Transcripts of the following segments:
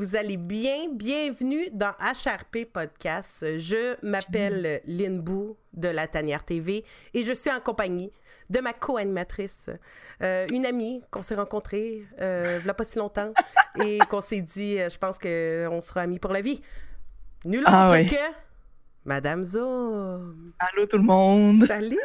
vous allez bien. Bienvenue dans HRP Podcast. Je m'appelle Lynn Bou de La Tanière TV et je suis en compagnie de ma co-animatrice, euh, une amie qu'on s'est rencontrée euh, il n'y a pas si longtemps et qu'on s'est dit, euh, je pense qu'on sera amis pour la vie. Nul Ah autre que Madame Zoom. Allô tout le monde. Salut!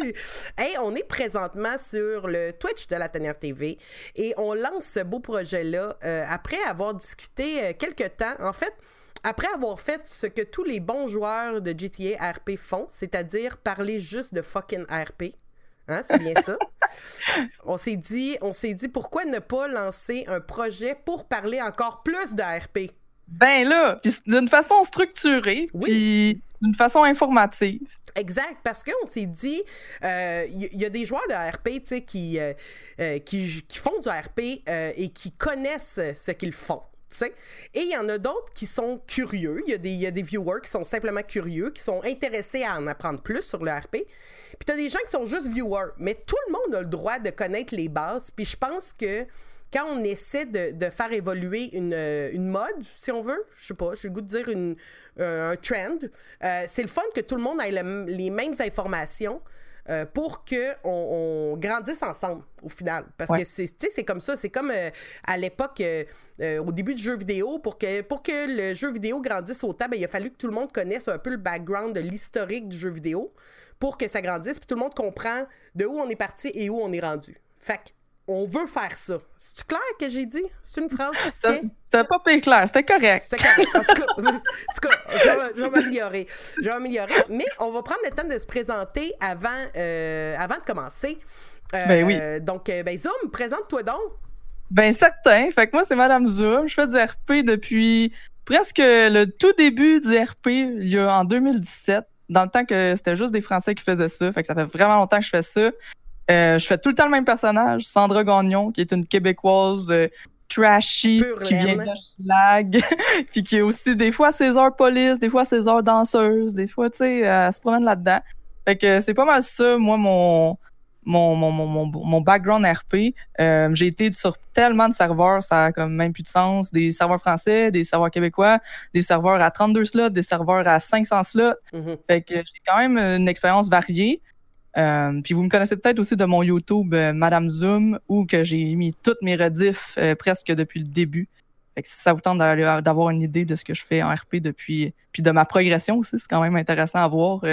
hey, on est présentement sur le Twitch de la Tanière TV et on lance ce beau projet-là euh, après avoir discuté euh, quelques temps. En fait, après avoir fait ce que tous les bons joueurs de GTA RP font, c'est-à-dire parler juste de fucking RP. Hein, c'est bien ça? On s'est dit, on s'est dit pourquoi ne pas lancer un projet pour parler encore plus de RP. Ben là, puis d'une façon structurée, Oui. puis d'une façon informative. Exact, parce qu'on s'est dit, il y, y a des joueurs de RP qui, euh, euh, qui, qui font du RP euh, et qui connaissent ce qu'ils font. tu sais. Et il y en a d'autres qui sont curieux. Il y, a des- il y a des viewers qui sont simplement curieux, qui sont intéressés à en apprendre plus sur le RP. Puis tu as des gens qui sont juste viewers. Mais tout le monde a le droit de connaître les bases. Puis je pense que quand on essaie de, de faire évoluer une, euh, une mode, si on veut, je sais pas, j'ai le goût de dire une, euh, un trend, euh, c'est le fun que tout le monde ait le- les mêmes informations euh, pour qu'on on grandisse ensemble au final. Parce Ouais. que c'est tu sais, c'est comme ça, c'est comme euh, à l'époque, euh, au début du jeu vidéo, pour que, pour que le jeu vidéo grandisse autant, ben, il a fallu que tout le monde connaisse un peu le background de l'historique du jeu vidéo pour que ça grandisse, puis tout le monde comprend de où on est parti et où on est rendu. Fait que, on veut faire ça. C'est clair que j'ai dit? C'est une phrase qui C'était pas pire clair, c'était correct. C'était correct. En tout cas, en tout cas, je vais- je vais m'améliorer. Je vais m'améliorer. Mais on va prendre le temps de se présenter avant, euh, avant de commencer. Euh, Ben oui. Donc, euh, ben Zoom, présente-toi donc. Ben certain. Fait que moi, c'est Madame Zoom. Je fais du RP depuis presque le tout début du RP, il y a en 2017, dans le temps que c'était juste des Français qui faisaient ça. Fait que ça fait vraiment longtemps que je fais ça. Euh, je fais tout le temps le même personnage, Sandra Gagnon, qui est une Québécoise euh, trashy, Pure qui vient de puis qui est aussi des fois ses heures police, des fois ses heures danseuse, des fois, tu sais, elle se promène là-dedans. Fait que c'est pas mal ça, moi, mon, mon, mon, mon, mon, background RP. Euh, j'ai été sur tellement de serveurs, ça a comme même plus de sens. Des serveurs français, des serveurs québécois, des serveurs à 32 slots, des serveurs à 500 slots. Mhm. Fait que j'ai quand même une expérience variée. Euh, puis vous me connaissez peut-être aussi de mon YouTube euh, Madame Zoom où que j'ai mis toutes mes rediffs euh, presque depuis le début. Fait que si ça vous tente d'aller- d'avoir une idée de ce que je fais en RP depuis puis de ma progression aussi, c'est quand même intéressant à voir.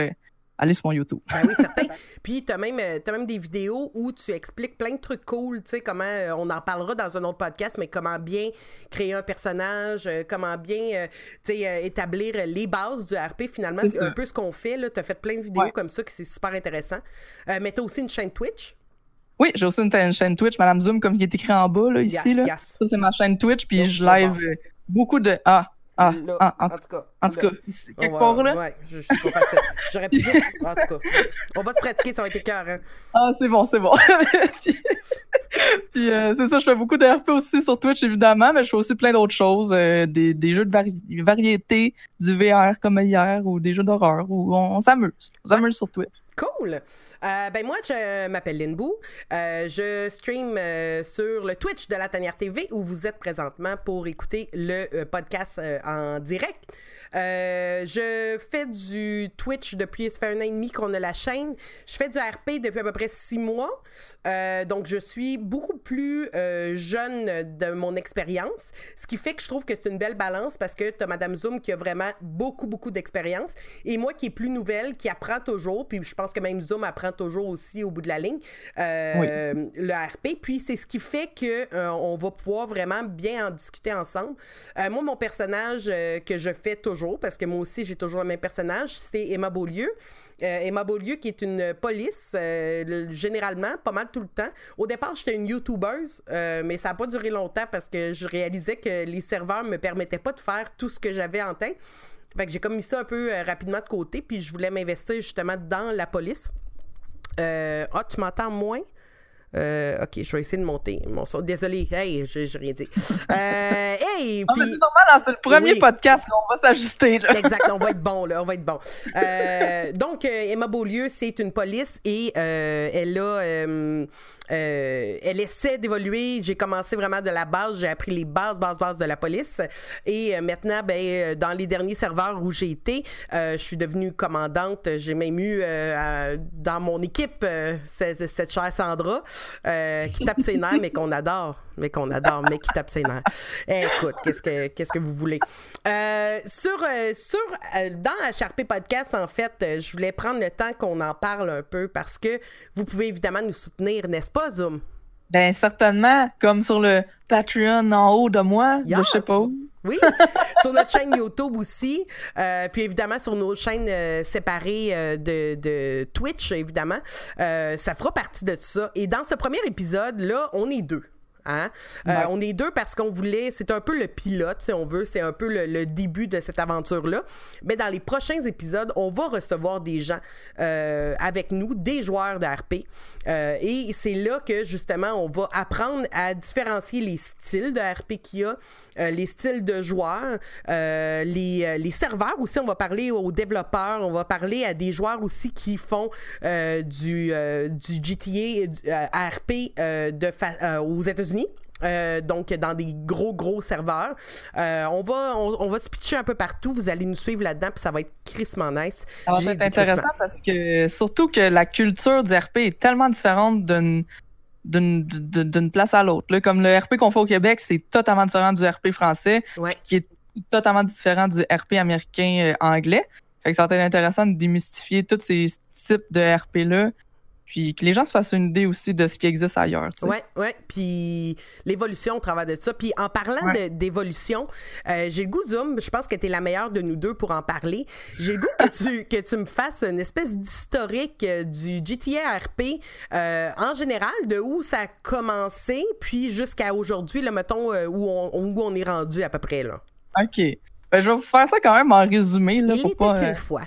Allez sur mon YouTube. Ben oui, certain. Puis, tu as même, euh, t'as même des vidéos où tu expliques plein de trucs cool, tu sais, comment, euh, on en parlera dans un autre podcast, mais comment bien créer un personnage, euh, comment bien, euh, tu sais, euh, établir les bases du RP, finalement. C'est un peu ce qu'on fait, là. Tu as fait plein de vidéos Ouais. comme ça, qui c'est super intéressant. Euh, mais tu as aussi une chaîne Twitch. Oui, j'ai aussi une, une chaîne Twitch, Madame Zoom, comme il est écrit en bas, là, ici. Yes, là. yes. Ça, c'est ma chaîne Twitch, puis je live beaucoup de. Ah, ah, Là, ah, en, en tout- cas. en tout cas, quelque part là. Ouais, je, je sais pas facile. J'aurais pu juste. En tout cas, on va se pratiquer, ça va être écœurant. Ah, c'est bon, c'est bon. puis puis, euh, c'est ça, je fais beaucoup de RP aussi sur Twitch, évidemment, mais je fais aussi plein d'autres choses, euh, des, des jeux de vari- variété, du VR comme hier, ou des jeux d'horreur, où on, on s'amuse. On s'amuse sur Twitch. Cool. Euh, ben moi, je m'appelle Lynn Bou. Euh, je stream euh, sur le Twitch de la Tanière TV où vous êtes présentement pour écouter le podcast en direct. Euh, je fais du Twitch depuis, ça fait un an et demi qu'on a la chaîne. Je fais du RP depuis à peu près six mois. Euh, donc, je suis beaucoup plus euh, jeune de mon expérience, ce qui fait que je trouve que c'est une belle balance parce que tu as Madame Zoom qui a vraiment beaucoup, beaucoup d'expérience et moi qui est plus nouvelle, qui apprend toujours, puis je pense que même Zoom apprend toujours aussi au bout de la ligne, le RP. Puis c'est ce qui fait euh, on va pouvoir vraiment bien en discuter ensemble. Moi, mon personnage que je fais toujours, parce que moi aussi j'ai toujours le même personnage, c'est Emma Beaulieu. Euh, Emma Beaulieu, qui est une police, euh, le- généralement, pas mal tout le temps. Au départ, j'étais une YouTubeuse, euh, mais ça n'a pas duré longtemps parce que je réalisais que les serveurs me permettaient pas de faire tout ce que j'avais en tête. Fait que j'ai comme mis ça un peu rapidement de côté, puis je voulais m'investir justement dans la police. Ah, tu m'entends moins? Euh, ok, je vais essayer de monter mon son. Désolé, hey, j'ai rien dit. Euh, hey, puis. c'est normal, hein, c'est le premier Oui. podcast, on va s'ajuster. Exact, on va être bon, là, on va être bon. Euh, donc, Emma Beaulieu, c'est une police et elle a, euh, elle essaie d'évoluer. J'ai commencé vraiment de la base, j'ai appris les bases, bases, bases de la police. Et euh, maintenant, ben, euh, dans les derniers serveurs où j'ai été, je suis devenue commandante. J'ai même eu dans mon équipe cette, chère Sandra qui tape ses nerfs, mais qu'on adore, mais qu'on adore, mais qui tape ses nerfs. Eh, écoute, qu'est-ce que qu'est-ce que vous voulez? Sur sur dans HRP podcast, en fait, je voulais prendre le temps qu'on en parle un peu parce que vous pouvez évidemment nous soutenir, n'est-ce pas, Zoom? Ben, certainement, comme sur le Patreon en haut de moi, de je sais pas où. Oui, sur notre chaîne YouTube aussi. Euh, puis évidemment, sur nos chaînes euh, séparées euh, de, de Twitch, évidemment. Ça fera partie de tout ça. Et dans ce premier épisode, là, on est deux. Hein? Euh, Ouais. On est deux parce qu'on voulait, c'est un peu le pilote, si on veut, c'est un peu le, le début de cette aventure-là. Mais dans les prochains épisodes, on va recevoir des gens euh, avec nous, des joueurs de RP. Euh, et c'est là que justement, on va apprendre à différencier les styles de RP qu'il y a, les styles de joueurs, les, les serveurs aussi. On va parler aux développeurs, on va parler à des joueurs aussi qui font du, du GTA du, RP de fa- euh, aux États-Unis. Euh, donc dans des gros gros serveurs. Euh, on va on, on va se pitcher un peu partout. Vous allez nous suivre là-dedans puis ça va être crissement nice. Ça va être intéressant parce que surtout que la culture du RP est tellement différente d'une d'une place à l'autre. Comme le RP qu'on fait au Québec, c'est totalement différent du RP français, ouais. qui est totalement différent du RP américain euh, anglais. Fait que ça va être intéressant de démystifier tous ces types de RP-là, puis que les gens se fassent une idée aussi de ce qui existe ailleurs. tu sais. Ouais. Puis l'évolution au travers de ça. Puis en parlant Ouais. d'évolution, euh, j'ai le goût, Zoom, je pense que tu es la meilleure de nous deux pour en parler. J'ai le goût que tu, que tu me fasses une espèce d'historique euh, du GTA RP euh, en général, de où ça a commencé, puis jusqu'à aujourd'hui, là, mettons, où, on, où on est rendu à peu près. Là. OK. Ben, je vais vous faire ça quand même en résumé. Là, Il pour était pas, une euh, fois.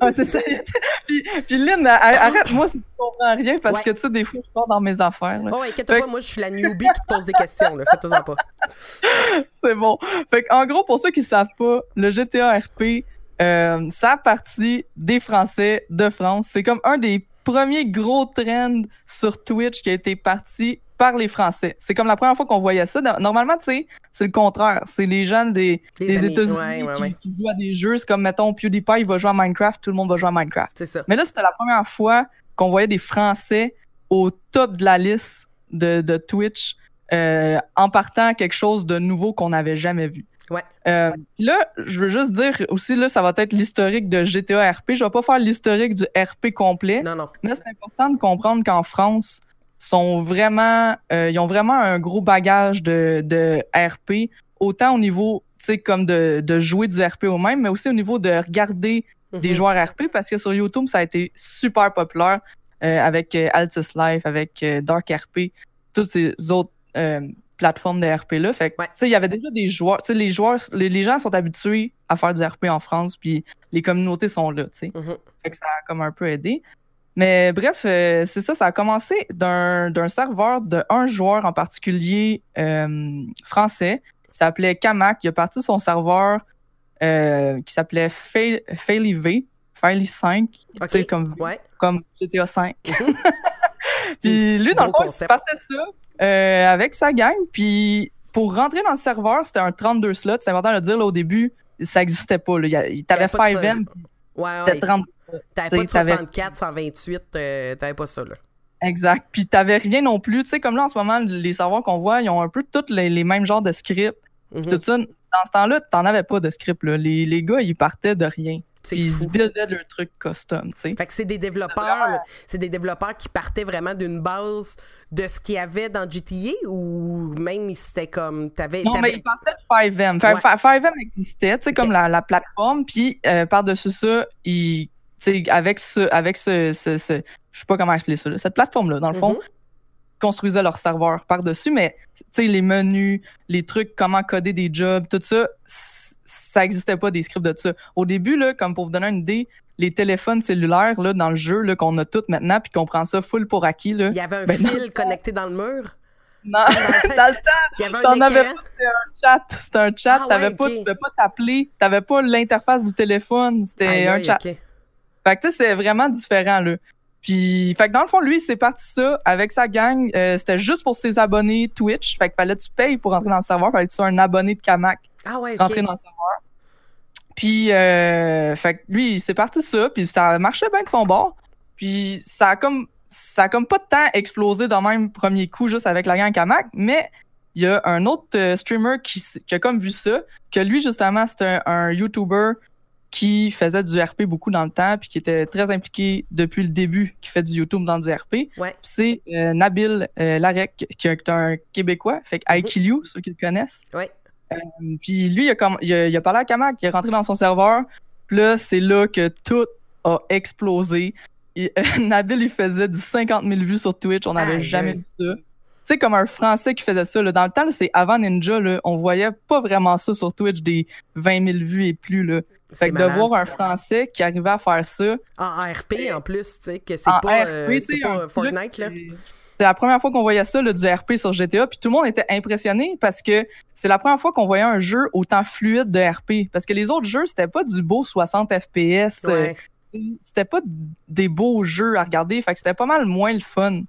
Ah, c'est ça. puis, puis Lynn, a- arrête-moi si tu comprends rien parce Ouais. que tu sais, des fois, je pars dans mes affaires. là. Oh, inquiète Fait pas, moi, je suis la newbie qui te pose des questions. là. Fais-toi-en pas. C'est bon. Fait en gros, pour ceux qui savent pas, le GTA RP, euh, ça a parti des Français de France. C'est comme un des premiers gros trends sur Twitch qui a été parti par les Français. C'est comme la première fois qu'on voyait ça. No- Normalement, tu sais, c'est le contraire. C'est les gens des, Des des amis. États-Unis Ouais, ouais, qui, ouais. qui jouent à des jeux. C'est comme, mettons, PewDiePie, il va jouer à Minecraft, tout le monde va jouer à Minecraft. C'est ça. Mais là, c'était la première fois qu'on voyait des Français au top de la liste de, de Twitch euh, en partant à quelque chose de nouveau qu'on n'avait jamais vu. Ouais. Euh, là, je veux juste dire aussi, là, ça va être l'historique de GTA RP. Je vais pas faire l'historique du RP complet, Non, non. mais c'est important de comprendre qu'en France, sont vraiment, euh, ils ont vraiment un gros bagage de, de RP, autant au niveau, tu sais, comme de, de jouer du RP au même, mais aussi au niveau de regarder des Mhm. joueurs RP parce que sur YouTube, ça a été super populaire euh, avec euh, Altis Life, avec Dark RP, toutes ces autres plateformes de RP là. Fait que, Ouais. tu sais, il y avait déjà des joueurs, tu sais, les joueurs, les, les gens sont habitués à faire du RP en France, puis les communautés sont là, tu sais. Mhm. Fait que ça a comme un peu aidé. Mais bref, euh, c'est ça, ça a commencé d'un d'un serveur de un joueur en particulier euh, français. Il s'appelait Kamak. Il a parti son serveur euh, qui s'appelait Fail- Faily V, Faily 5, tu sais, OK. comme, Ouais. comme GTA 5. Mhm. Puis lui, dans le fond, il concept. partait ça avec sa gang. Puis pour rentrer dans le serveur, c'était un 32 slots. C'est important de le dire là, au début, ça n'existait pas. Là. Il il- T'avais Il y avait pas de 5 ça. M, Ouais, c'était ouais. 30 T'avais pas de t'avais- 64, 128, euh, t'avais pas ça, là. Exact. Puis t'avais rien non plus. Tu sais, comme là, en ce moment, les serveurs qu'on voit, ils ont un peu tous les, les mêmes genres de scripts. Mhm. Tout ça, dans ce temps-là, t'en avais pas de script. Là. Les, les gars, ils partaient de rien. C'est Puis ils fou. buildaient leur truc custom, tu sais. Fait que c'est des développeurs, c'est des développeurs qui partaient vraiment d'une base de ce qu'il y avait dans GTA ou même c'était comme t'avais Non, t'avais- mais ils partaient de 5M. Fa- Ouais. fa- 5M existait, tu sais, comme la, la plateforme. Puis euh, par-dessus ça, ils, tu avec ce, avec ce, ce, ce- je sais pas comment expliquer ça, là, cette plateforme-là, dans le fond, Mhm. construisaient leur serveur par-dessus, mais tu les menus, les trucs, comment coder des jobs, tout ça, ça n'existait pas des scripts de ça. Au début, là, comme pour vous donner une idée, les téléphones cellulaires là, dans le jeu qu'on a tous maintenant, puis qu'on prend ça full pour acquis. Là. Il y avait un Ben, fil connecté dans le mur? Non, Dans le temps, dans le temps, Il y avait un avais pas, c'était un chat. C'était un chat. Ah pas, tu pouvais pas t'appeler. T'avais pas l'interface du téléphone. C'était un chat. Fait que tu sais, c'est vraiment différent, là. Puis, fait que dans le fond, lui, c'est parti ça avec sa gang. Euh, c'était juste pour ses abonnés Twitch. Fait que fallait que tu payes pour entrer dans le serveur. Fallait que tu sois un abonné de Kamak Ah ouais, pour rentrer ok. dans le serveur. Puis, euh, fait que lui, c'est parti ça. Puis, ça marchait bien de son bord. Puis, ça a comme, ça a comme pas de temps explosé dans le même premier coup juste avec la gang Kamak. Mais il y a un autre euh, streamer qui, qui a comme vu ça. Que lui, justement, c'était un, un YouTuber qui faisait du RP beaucoup dans le temps, puis qui était très impliqué depuis le début, qui fait du YouTube dans du RP. Ouais. C'est euh, Nabil euh, Larec, qui est un Québécois, fait que I Mhm. Kill You, ceux qui le connaissent. Ouais. Euh, puis lui, il a, comme, il, a, il a parlé à Kamak, il est rentré dans son serveur, puis là, c'est là que tout a explosé. Et, euh, Nabil, il faisait du 50 000 vues sur Twitch, on n'avait jamais vu ça. Tu sais, comme un Français qui faisait ça. Là. Dans le temps, c'est avant Ninja, là, on voyait pas vraiment ça sur Twitch, des 20 000 vues et plus. Là. C'est Fait que de voir un Français qui arrivait à faire ça. En RP en plus, tu sais, que c'est pas, RP, euh, c'est pas Fortnite, là. C'est la première fois qu'on voyait ça, là, du RP sur GTA, puis tout le monde était impressionné parce que c'est la première fois qu'on voyait un jeu autant fluide de RP. Parce que les autres jeux, c'était pas du beau 60 FPS, euh, c'était pas des beaux jeux à regarder, fait que c'était pas mal moins le fun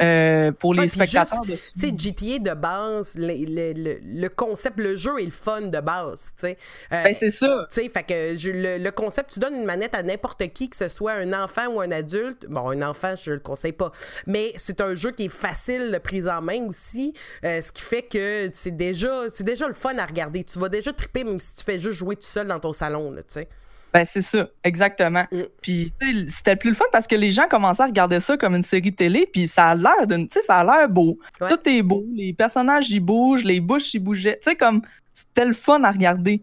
euh, pour les Ouais, spectateurs Tu sais, GTA de base, le, le- le- le concept, le jeu est le fun de base, tu sais. Euh, Ben, c'est ça. Tu sais, fait que je- le, le concept, tu donnes une manette à n'importe qui, que ce soit un enfant ou un adulte. Bon, un enfant, je le conseille pas. Mais c'est un jeu qui est facile de prise en main aussi. euh, ce qui fait que c'est déjà, c'est déjà le fun à regarder. Tu vas déjà triper même si tu fais juste jouer tout seul dans ton salon, là, tu sais. Ben, c'est ça, exactement. Mm. Puis, c'était plus le fun parce que les gens commençaient à regarder ça comme une série télé, puis ça a l'air d'une. Tu sais, ça a l'air beau. Ouais. Tout est beau, les personnages, ils bougent, les bouches, ils bougeaient. Tu sais, comme. C'était le fun à regarder.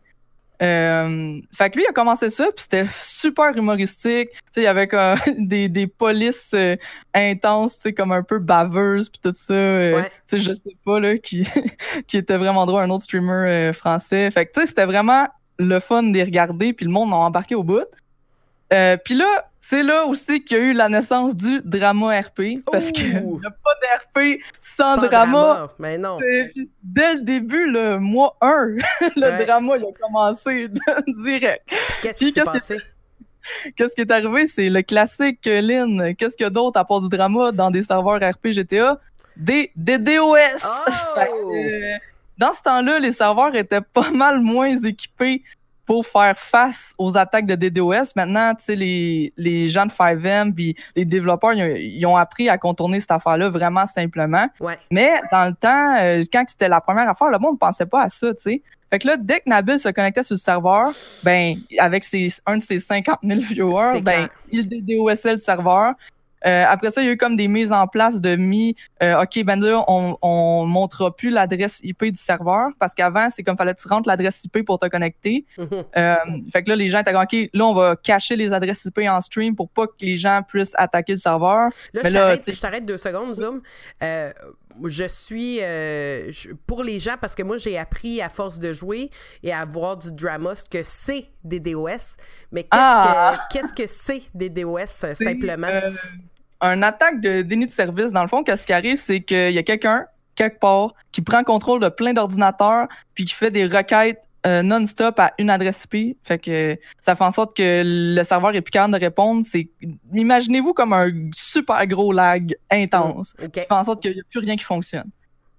Euh, fait que lui, il a commencé ça, puis c'était super humoristique. Tu sais, il y avait comme des, des polices euh, intenses, tu sais, comme un peu baveuses, puis tout ça. euh, Ouais. Tu sais, je sais pas, là, qui, qui était vraiment drôle, un autre streamer euh, français. Fait que, tu sais, c'était vraiment le fun de les regarder, puis le monde a embarqué au bout. Euh, puis là, c'est là aussi qu'il y a eu la naissance du drama RP, parce qu'il n'y a pas d'RP sans, Sans drama. Mais non. Puis, dès le début, le mois 1, le Ouais. drama il a commencé direct. Puis qu'est-ce qui s'est passé? Qu'est-ce qui est arrivé? C'est le classique euh, Lynn. Qu'est-ce qu'il y a d'autre à part du drama dans des serveurs RP GTA? Des, des DOS! Oh! Dans ce temps-là, les serveurs étaient pas mal moins équipés pour faire face aux attaques de DDoS. Maintenant, tu sais, les, les gens de 5M puis les développeurs, ils ont, appris à contourner cette affaire-là vraiment simplement. Ouais. Mais dans le temps, euh, quand c'était la première affaire, le monde ne pensait pas à ça, tu sais. Fait que là, dès que Nabil se connectait sur le serveur, ben, avec ses, un de ses 50 000 viewers, ben, il DDoSait le serveur. Euh, après ça, il y a eu comme des mises en place de mis, euh, OK, ben là, on, on montrera plus l'adresse IP du serveur parce qu'avant, c'est comme fallait que tu rentres l'adresse IP pour te connecter. Euh, fait que là, les gens étaient comme, OK, là, on va cacher les adresses IP en stream pour pas que les gens puissent attaquer le serveur. Là, Mais je là, t'arrête- je t'arrête deux secondes, Zoom. Je suis euh, je- pour les gens parce que moi j'ai appris à force de jouer et à voir du drama ce que c'est des DOS. Mais qu'est-ce Ah! que qu'est-ce que c'est des DOS simplement? euh, un attaque de déni de service, dans le fond, qu'est-ce qui arrive, c'est qu'il y a quelqu'un, quelque part, qui prend contrôle de plein d'ordinateurs, puis qui fait des requêtes euh, non-stop à une adresse IP. Fait que ça fait en sorte que le serveur est plus capable de répondre. C'est, imaginez-vous comme un super gros lag intense. Ok. Ça fait en sorte qu'il n'y a plus rien qui fonctionne.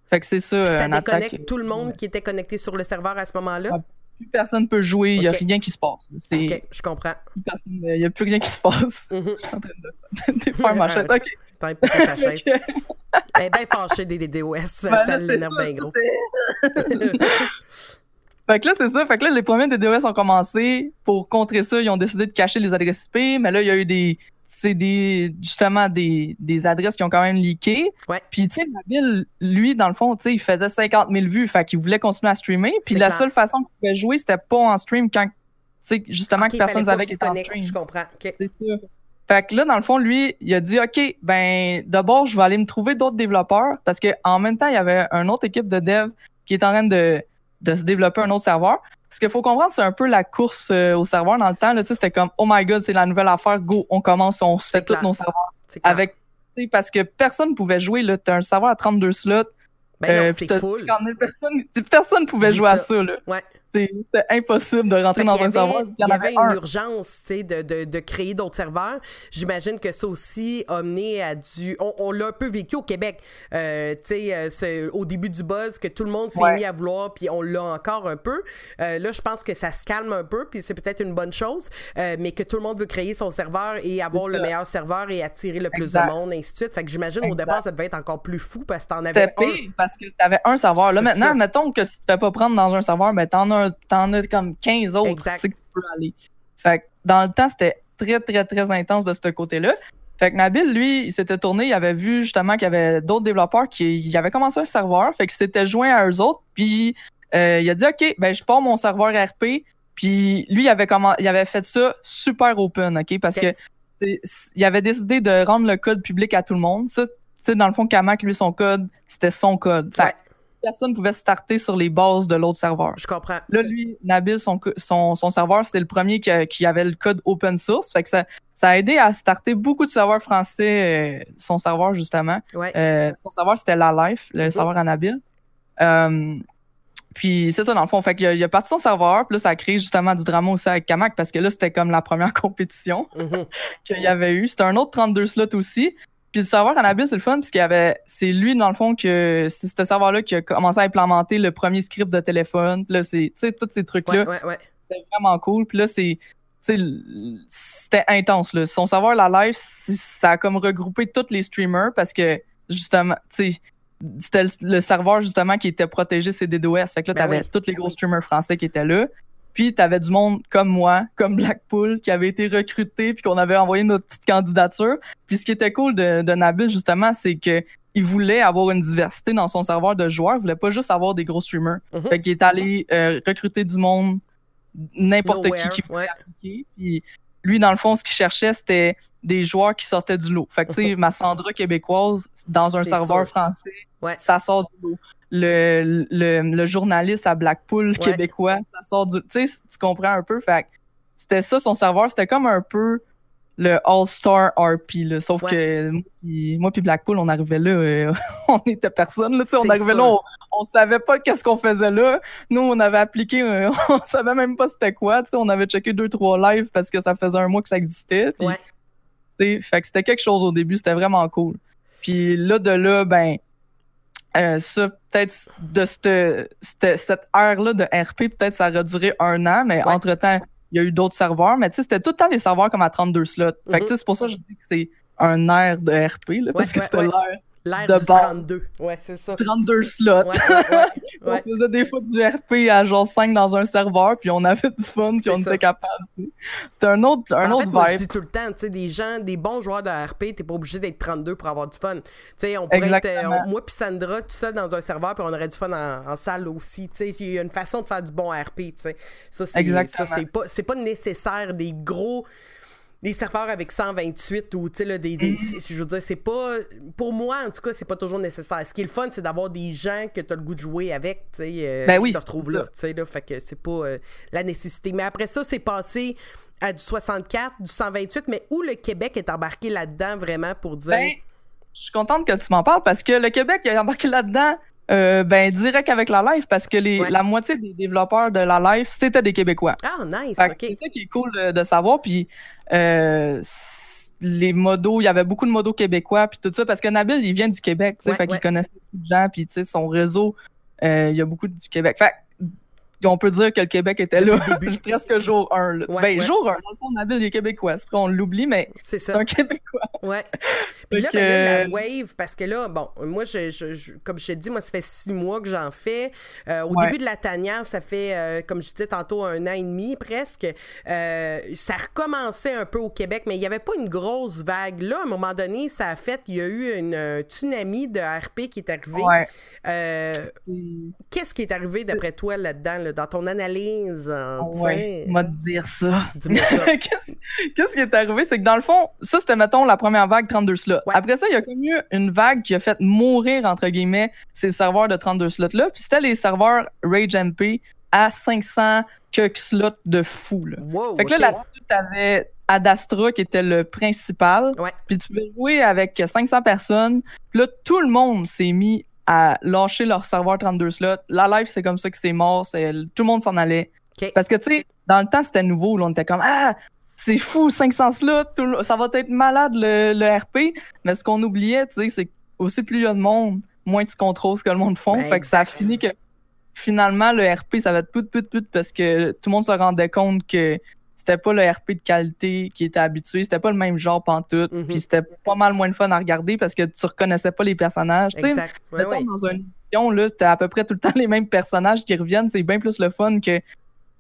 Fait que c'est ça, Puis euh, ça attaque. déconnecte tout le monde qui était connecté sur le serveur à ce moment-là? Ah, Plus personne peut jouer, il n'y a Ok. rien qui se passe. Ok, je comprends. plus personne- Il n'y a plus rien qui se passe. Je suis en train de, de faire ma chaîne. Ok. T'as un peu ta chaise. Elle est bien fâchée des DOS. Ça, Ben, ça l'énerve bien gros. Fait que là, c'est ça. Fait que là, les premiers DDoS ont commencé. Pour contrer ça, ils ont décidé de cacher les adresses IP. Mais là, il y a eu des, c'est des, justement, des, des adresses qui ont quand même leaké. Ouais. Puis, tu sais, Nabil, lui, dans le fond, tu sais, il faisait 50 000 vues. Fait qu'il voulait continuer à streamer. Puis la clair. seule façon qu'il pouvait jouer, c'était pas en stream quand, tu sais, justement, que personne savait qu'il était en stream. Je comprends. Ok. C'est ça. Fait que là, dans le fond, lui, il a dit, OK, ben, d'abord, je vais aller me trouver d'autres développeurs parce que en même temps, il y avait une autre équipe de dev qui est en train de, de se développer un autre serveur. ce qu'il faut comprendre, c'est un peu la course euh, au serveur dans le temps. Tu c'était comme, oh my god, c'est la nouvelle affaire, go, on commence, on se fait tous nos serveurs. Avec, tu parce que personne pouvait jouer. Là, t'as un serveur à 32 slots. Ben euh, c'est full. 50 000 personnes, tu- personne pouvait Oublie jouer à ça. ça. Là. Ouais. C'est- C'était impossible de rentrer Fait dans un avait- serveur. Il y en il y avait avait une un. urgence, tu sais, de, de, de créer d'autres serveurs. J'imagine que ça aussi a mené à du... On, on l'a un peu vécu au Québec, euh, tu sais, euh, au début du buzz, que tout le monde s'est Ouais. mis à vouloir, puis on l'a encore un peu. Euh, là, je pense que ça se calme un peu, puis c'est peut-être une bonne chose, euh, mais que tout le monde veut créer son serveur et avoir le meilleur serveur et attirer le plus de monde, ainsi de suite. Fait que j'imagine au départ, ça devait être encore plus fou parce que t'en avais un. parce que t'avais un serveur. Là, maintenant, ça. mettons que tu te fais pas prendre dans un serveur, mais t'en as, un- t'en as comme 15 autres Exact. que tu peux aller. Fait que dans le temps, c'était très, très, très intense de ce côté-là. Fait que Nabil, lui, il s'était tourné, il avait vu justement qu'il y avait d'autres développeurs qui il avait commencé un serveur, fait qu'il s'était joint à eux autres, puis euh, il a dit OK, ben je pars mon serveur RP, puis lui, il avait, comment, il avait fait ça super open, OK, parce Ok. que il avait décidé de rendre le code public à tout le monde. Ça, tu sais, dans le fond, Kamak, lui, son code, c'était son code. Fait Ouais. Personne pouvait starter sur les bases de l'autre serveur. Je comprends. Là, lui, Nabil, son, co- son, son serveur, c'était le premier qui, avait le code open source. Fait que ça, ça a aidé à starter beaucoup de serveurs français, euh, son serveur, justement. Ouais. Euh, son serveur, c'était La Life, le Mhm. serveur à Nabil. Euh, puis c'est ça, dans le fond. Fait qu'il a, il a parti son serveur, puis là, ça a créé justement du drama aussi avec Kamak, parce que là, c'était comme la première compétition Mhm. qu'il y avait eu. C'était un autre 32 slots aussi. Puis le serveur Anabil, c'est le fun, puisqu'il y avait. C'est lui, dans le fond, que c'est ce serveur-là qui a commencé à implémenter le premier script de téléphone. Puis là, c'est. Tu sais, tous ces trucs-là. Ouais, ouais, ouais. C'était vraiment cool. Puis là, c'est. C'était intense. Là. Son serveur, la live, ça a comme regroupé tous les streamers parce que, justement, tu sais, c'était le, le serveur, justement, qui était protégé, c'est DDoS. Fait que là, Ben t'avais oui. tous les gros streamers français qui étaient là. Puis t'avais du monde comme moi, comme Blackpool, qui avait été recruté, puis qu'on avait envoyé notre petite candidature. Puis ce qui était cool de, de Nabil, justement, c'est que il voulait avoir une diversité dans son serveur de joueurs. Il voulait pas juste avoir des gros streamers. Mhm. Fait qu'il est allé euh, recruter du monde, n'importe qui qui ouais. appliquer. Puis lui, dans le fond, ce qu'il cherchait, c'était des joueurs qui sortaient du lot. Fait que, tu sais, ma Sandra québécoise, dans un serveur sûr. français, Ouais. ça sort du lot. Le, le, le journaliste à Blackpool Ouais. québécois, ça sort du... Tu sais, tu comprends un peu. Fait c'était ça, son serveur. C'était comme un peu le All-Star RP, là. Sauf Ouais. que moi puis- Blackpool, on arrivait là, euh, on était personne, là. On arrivait sûr. là, on, on savait pas qu'est-ce qu'on faisait là. Nous, on avait appliqué, euh, on savait même pas c'était quoi. On avait checké deux, trois lives parce que ça faisait un mois que ça existait. Ouais. fait que c'était quelque chose au début, c'était vraiment cool. Puis là, de là, ben, euh, ça, peut-être de cette, cette, cette ère-là de RP, peut-être ça aurait duré un an, mais Ouais. entre-temps, il y a eu d'autres serveurs. Mais tu sais, c'était tout le temps les serveurs comme à 32 slots. Fait que tu sais, c'est pour ça que je dis que c'est un air de RP, là, parce que c'était l'ère L'ère de du base. 32. Ouais, c'est ça. 32 slots. Ouais, ouais, ouais, On faisait des fois du RP à genre 5 dans un serveur, puis on avait du fun, puis on ça. était capable. C'était un autre, un en autre fait, moi, je dis tout le temps, tu sais, des gens, des bons joueurs de RP, t'es pas obligé d'être 32 pour avoir du fun. Tu sais, on pourrait être, euh, on- moi puis Sandra, tout seul dans un serveur, puis on aurait du fun en, en salle aussi. Tu sais, il y a une façon de faire du bon RP, tu sais. Ça, c'est, Exactement. ça, c'est pas, c'est pas nécessaire des gros, des serveurs avec 128 ou, tu sais, là, des, des- c'est- je veux dire, c'est pas, pour moi, en tout cas, c'est pas toujours nécessaire. Ce qui est le fun, c'est d'avoir des gens que t'as le goût de jouer avec, tu sais, euh, Ben qui oui, se retrouvent là, tu sais, là. Fait que c'est pas euh, la nécessité. Mais après ça, c'est passé à du 64, du 128, mais où le Québec est embarqué là-dedans vraiment pour dire. Ben, je suis contente que tu m'en parles parce que le Québec a embarqué là-dedans euh, ben direct avec la live parce que les, Ouais. la moitié des développeurs de la live c'était des Québécois. ah, nice, Fait ok. C'est ça qui est cool de, de savoir. Puis euh, les modos, il y avait beaucoup de modos québécois puis tout ça parce que Nabil il vient du Québec, tu sais, Ouais, fait qu'il connaissait beaucoup de gens puis tu sais son réseau, euh, il y a beaucoup du Québec. Fait on peut dire que le Québec était là presque jour 1. Là. Ouais, ben ouais. jour 1, dans le fond Nabil il est québécois, vrai on l'oublie mais C'est un Québécois. Ouais. Puis là, ben là, la wave, parce que là, bon, moi, je, je- je- comme je t'ai dit, moi, ça fait six mois que j'en fais. Euh, au Ouais. début de la tanière, ça fait, euh, comme je disais tantôt, un an et demi presque. Euh, ça recommençait un peu au Québec, mais il n'y avait pas une grosse vague. Là, à un moment donné, ça a fait, il y a eu une tsunami de RP qui est arrivé. Qu'est-ce qui est arrivé d'après toi là-dedans, là, dans ton analyse? hein, on va te dire ça. Dis-moi ça. Qu'est-ce qui est arrivé? C'est que dans le fond, ça, c'était, mettons, la première vague 32 slots. Ouais. Après ça, il y a comme eu une vague qui a fait mourir, entre guillemets, ces serveurs de 32 slots-là. Puis c'était les serveurs Rage MP à 500 quelques slots de fou. Là. Wow, fait que là, là-dessus, t'avais Adastra qui était le principal. Ouais. Puis tu pouvais jouer avec 500 personnes. Puis là, tout le monde s'est mis à lâcher leur serveur 32 slots. La live, c'est comme ça que c'est mort. c'est- Tout le monde s'en allait. Ok. Parce que, tu sais, dans le temps, c'était nouveau. Là, on était comme, ah, c'est fou, 500 slots, tout ça va être malade le, le RP. Mais ce qu'on oubliait, tu sais, c'est que aussi plus il y a de monde, moins tu contrôles ce que le monde font. Ben, fait que ça a fini que finalement, le RP, ça va être put, put, put, parce que tout le monde se rendait compte que c'était pas le RP de qualité qui était habitué, c'était pas le même genre pantoute, Mhm. puis c'était pas mal moins de fun à regarder parce que tu reconnaissais pas les personnages. Tu sais, Exact. Ouais, mettons, ouais. dans une émission, là, t'as à peu près tout le temps les mêmes personnages qui reviennent, c'est bien plus le fun que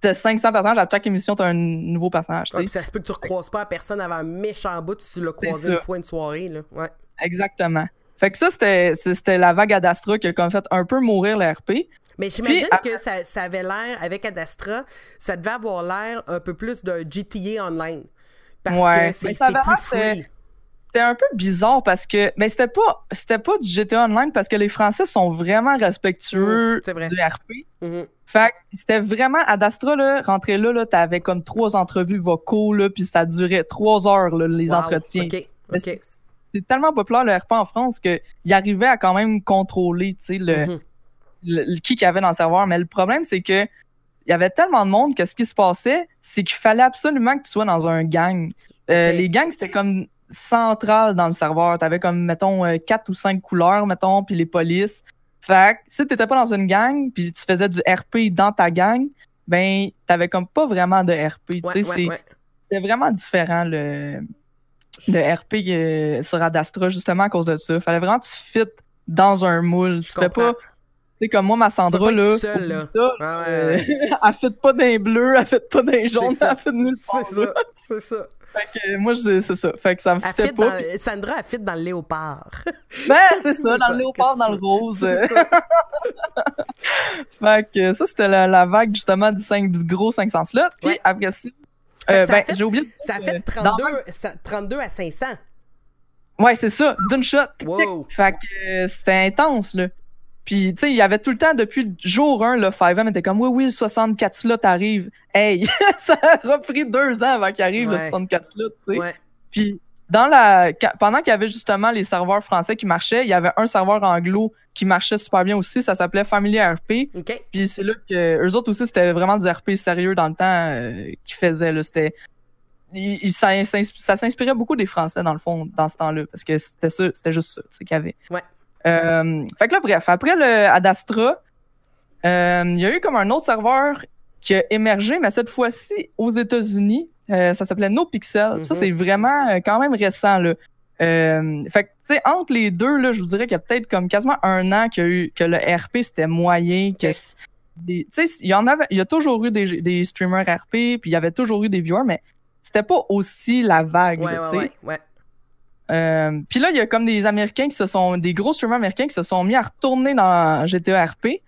t'as 500 personnages, à chaque émission, t'as un nouveau personnage, Ouais, puis ça se peut que tu recroises pas la personne avant un méchant bout si tu l'as croisé une fois une soirée. Là. Ouais. Exactement. Fait que ça, c'était c'était la vague Adastra qui a comme fait un peu mourir le RP. Mais j'imagine Puis, que ça, ça avait l'air, avec Adastra, ça devait avoir l'air un peu plus d'un GTA Online. Parce Ouais. que c'est c'est plus free. C'était un peu bizarre parce que mais c'était pas c'était pas du GTA Online parce que les Français sont vraiment respectueux Mm, vrai. du RP. Mhm. Fait que c'était vraiment Adastra là, rentrer là là, t'avais comme trois entrevues vocaux là, puis ça durait trois heures là, les Wow. entretiens. OK. Mais OK. c'est- C'est tellement populaire le RP en France qu'il arrivait à quand même contrôler, tu sais, le, Mhm. Le- qui qu'il y avait dans le serveur. Mais le problème, c'est que il y avait tellement de monde que ce qui se passait, c'est qu'il fallait absolument que tu sois dans un gang. Euh. Les gangs, c'était comme central dans le serveur. T'avais comme, mettons, euh, quatre ou cinq couleurs, mettons, puis les polices. Fait que si t'étais pas dans une gang, puis tu faisais du RP dans ta gang, ben, t'avais comme pas vraiment de RP. tu Ouais, c'est- ouais. vraiment différent le, le RP euh, sur Adastra justement à cause de ça. Fallait vraiment que tu fites dans un moule. Tu fais pas. Sais, comme moi, ma Sandra, là, ça, Ouais, ouais, euh, ouais. elle fit pas d'un bleu, elle fit pas d'un jaune, ça. elle fit nulle part. C'est ça. C'est ça. Fait que, moi, je- c'est ça. Fait que ça me fitait fit pas. dans- Sandra, elle fit dans le léopard. Ben, c'est ça, dans ça. le léopard, dans le rose. C'est ça. fait que ça, c'était la, la vague, justement, du, 5, du gros 500 slots. Puis Ouais. après ça, euh, ça ben, j'ai oublié Ça a fait euh, dans 32, un- ça- 32 à 500. Ouais, c'est ça, d'une shot. Wow. Fait que euh, c'était intense, là. Puis, tu sais, il y avait tout le temps, depuis jour 1, le 5M était comme, oui, oui, le 64 slots arrive. Hey, ça a repris deux ans avant qu'il arrive, le Ouais. 64 slots, tu sais. Ouais. Puis, dans la, pendant qu'il y avait justement les serveurs français qui marchaient, il y avait un serveur anglo qui marchait super bien aussi, ça s'appelait Family RP. OK. Puis c'est là que eux autres aussi, c'était vraiment du RP sérieux dans le temps euh, qu'ils faisaient. Là. C'était, il- il- ça, s'ins- ça s'inspirait beaucoup des Français, dans le fond, dans ce temps-là, parce que c'était ça, c'était juste ça tu sais, qu'il y avait. Ouais. Euh, fait que là, bref, après le Adastra, euh, il y a eu comme un autre serveur qui a émergé, mais cette fois-ci aux États-Unis. Euh, ça s'appelait NoPixel. Ça, Mhm. c'est vraiment quand même récent. Là. Euh, fait que, tu sais, entre les deux, là, je vous dirais qu'il y a peut-être comme quasiment un an qu'il y a eu, que le RP, c'était moyen, que tu sais, il y en avait, il y a toujours eu des, des streamers RP, puis il y avait toujours eu des viewers, mais c'était pas aussi la vague, Ouais, là, ouais, ouais. Euh, puis là, il y a comme des Américains qui se sont, des gros streamers américains qui se sont mis à retourner dans GTA RP,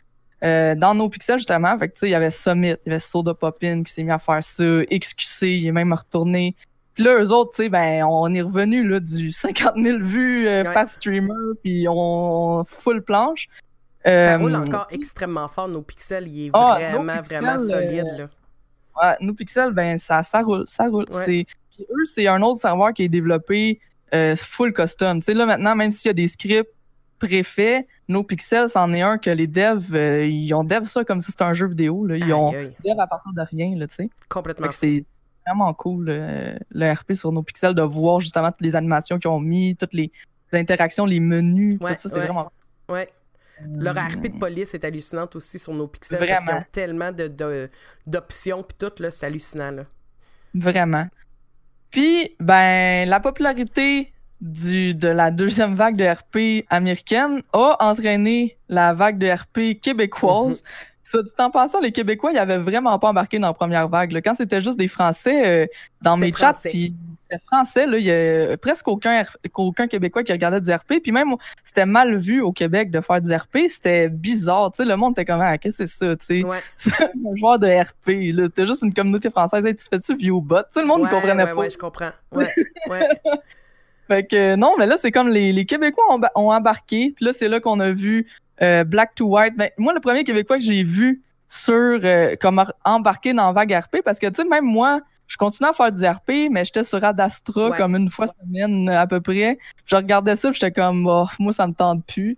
euh, dans nos pixels justement. Fait que tu sais, il y avait Summit, il y avait Soda Poppin qui s'est mis à faire ça, XQC, il est même retourné. Puis là, eux autres, tu sais, ben, on est revenu là, du 50 000 vues euh, Ouais. par streamer, puis on full planche. Ça Euh, roule encore extrêmement fort. Nos pixels, il est Ah, vraiment, nos pixels, vraiment euh, solide. Là. Ouais, nous Pixel, ben ça, ça roule, ça roule. Ouais. Puis eux, c'est un autre serveur qui est développé euh, full custom. Tu sais, là maintenant, même s'il y a des scripts préfaits, nos Pixels, c'en est un que les devs, euh, ils ont dev ça comme si c'était un jeu vidéo. Là. Ils ont Aïe, dev à partir de rien, là, tu sais. Complètement. c'est vraiment cool, euh, le RP sur nos Pixels, de voir justement toutes les animations qu'ils ont mis, toutes les interactions, les menus, Ouais, tout ça, c'est ouais. vraiment... Ouais. Leur RP de police est hallucinante aussi sur nos pixels parce qu'ils Vraiment. ont tellement de, de- d'options puis tout, là, c'est hallucinant. Là. Vraiment. Puis, ben, la popularité du, de la deuxième vague de RP américaine a entraîné la vague de RP québécoise. Soit dit en passant, les Québécois, ils avaient vraiment pas embarqué dans la première vague. là. Quand c'était juste des Français, euh, dans mes chats, puis c'était français, il y a presque aucun, aucun Québécois qui regardait du RP. Puis même, c'était mal vu au Québec de faire du RP. C'était bizarre, tu sais. Le monde était comme, ah, qu'est-ce que c'est ça, tu sais? Ouais. C'est un joueur de RP, là. T'as juste une communauté française. Hey, tu fais-tu? Tu sais, le monde ne ouais, comprenait ouais, pas. ouais, je comprends. Ouais, ouais. Fait que euh, non, mais là, c'est comme les, les Québécois ont, ont embarqué. Puis là, c'est là qu'on a vu euh, Black to White. Ben, moi, le premier Québécois que j'ai vu sur euh, comment embarquer dans Vague RP parce que, tu sais, même moi, je continuais à faire du RP, mais j'étais sur Adastra Ouais. comme une fois semaine à peu près. Je regardais ça, puis j'étais comme, oh, moi, ça me tente plus.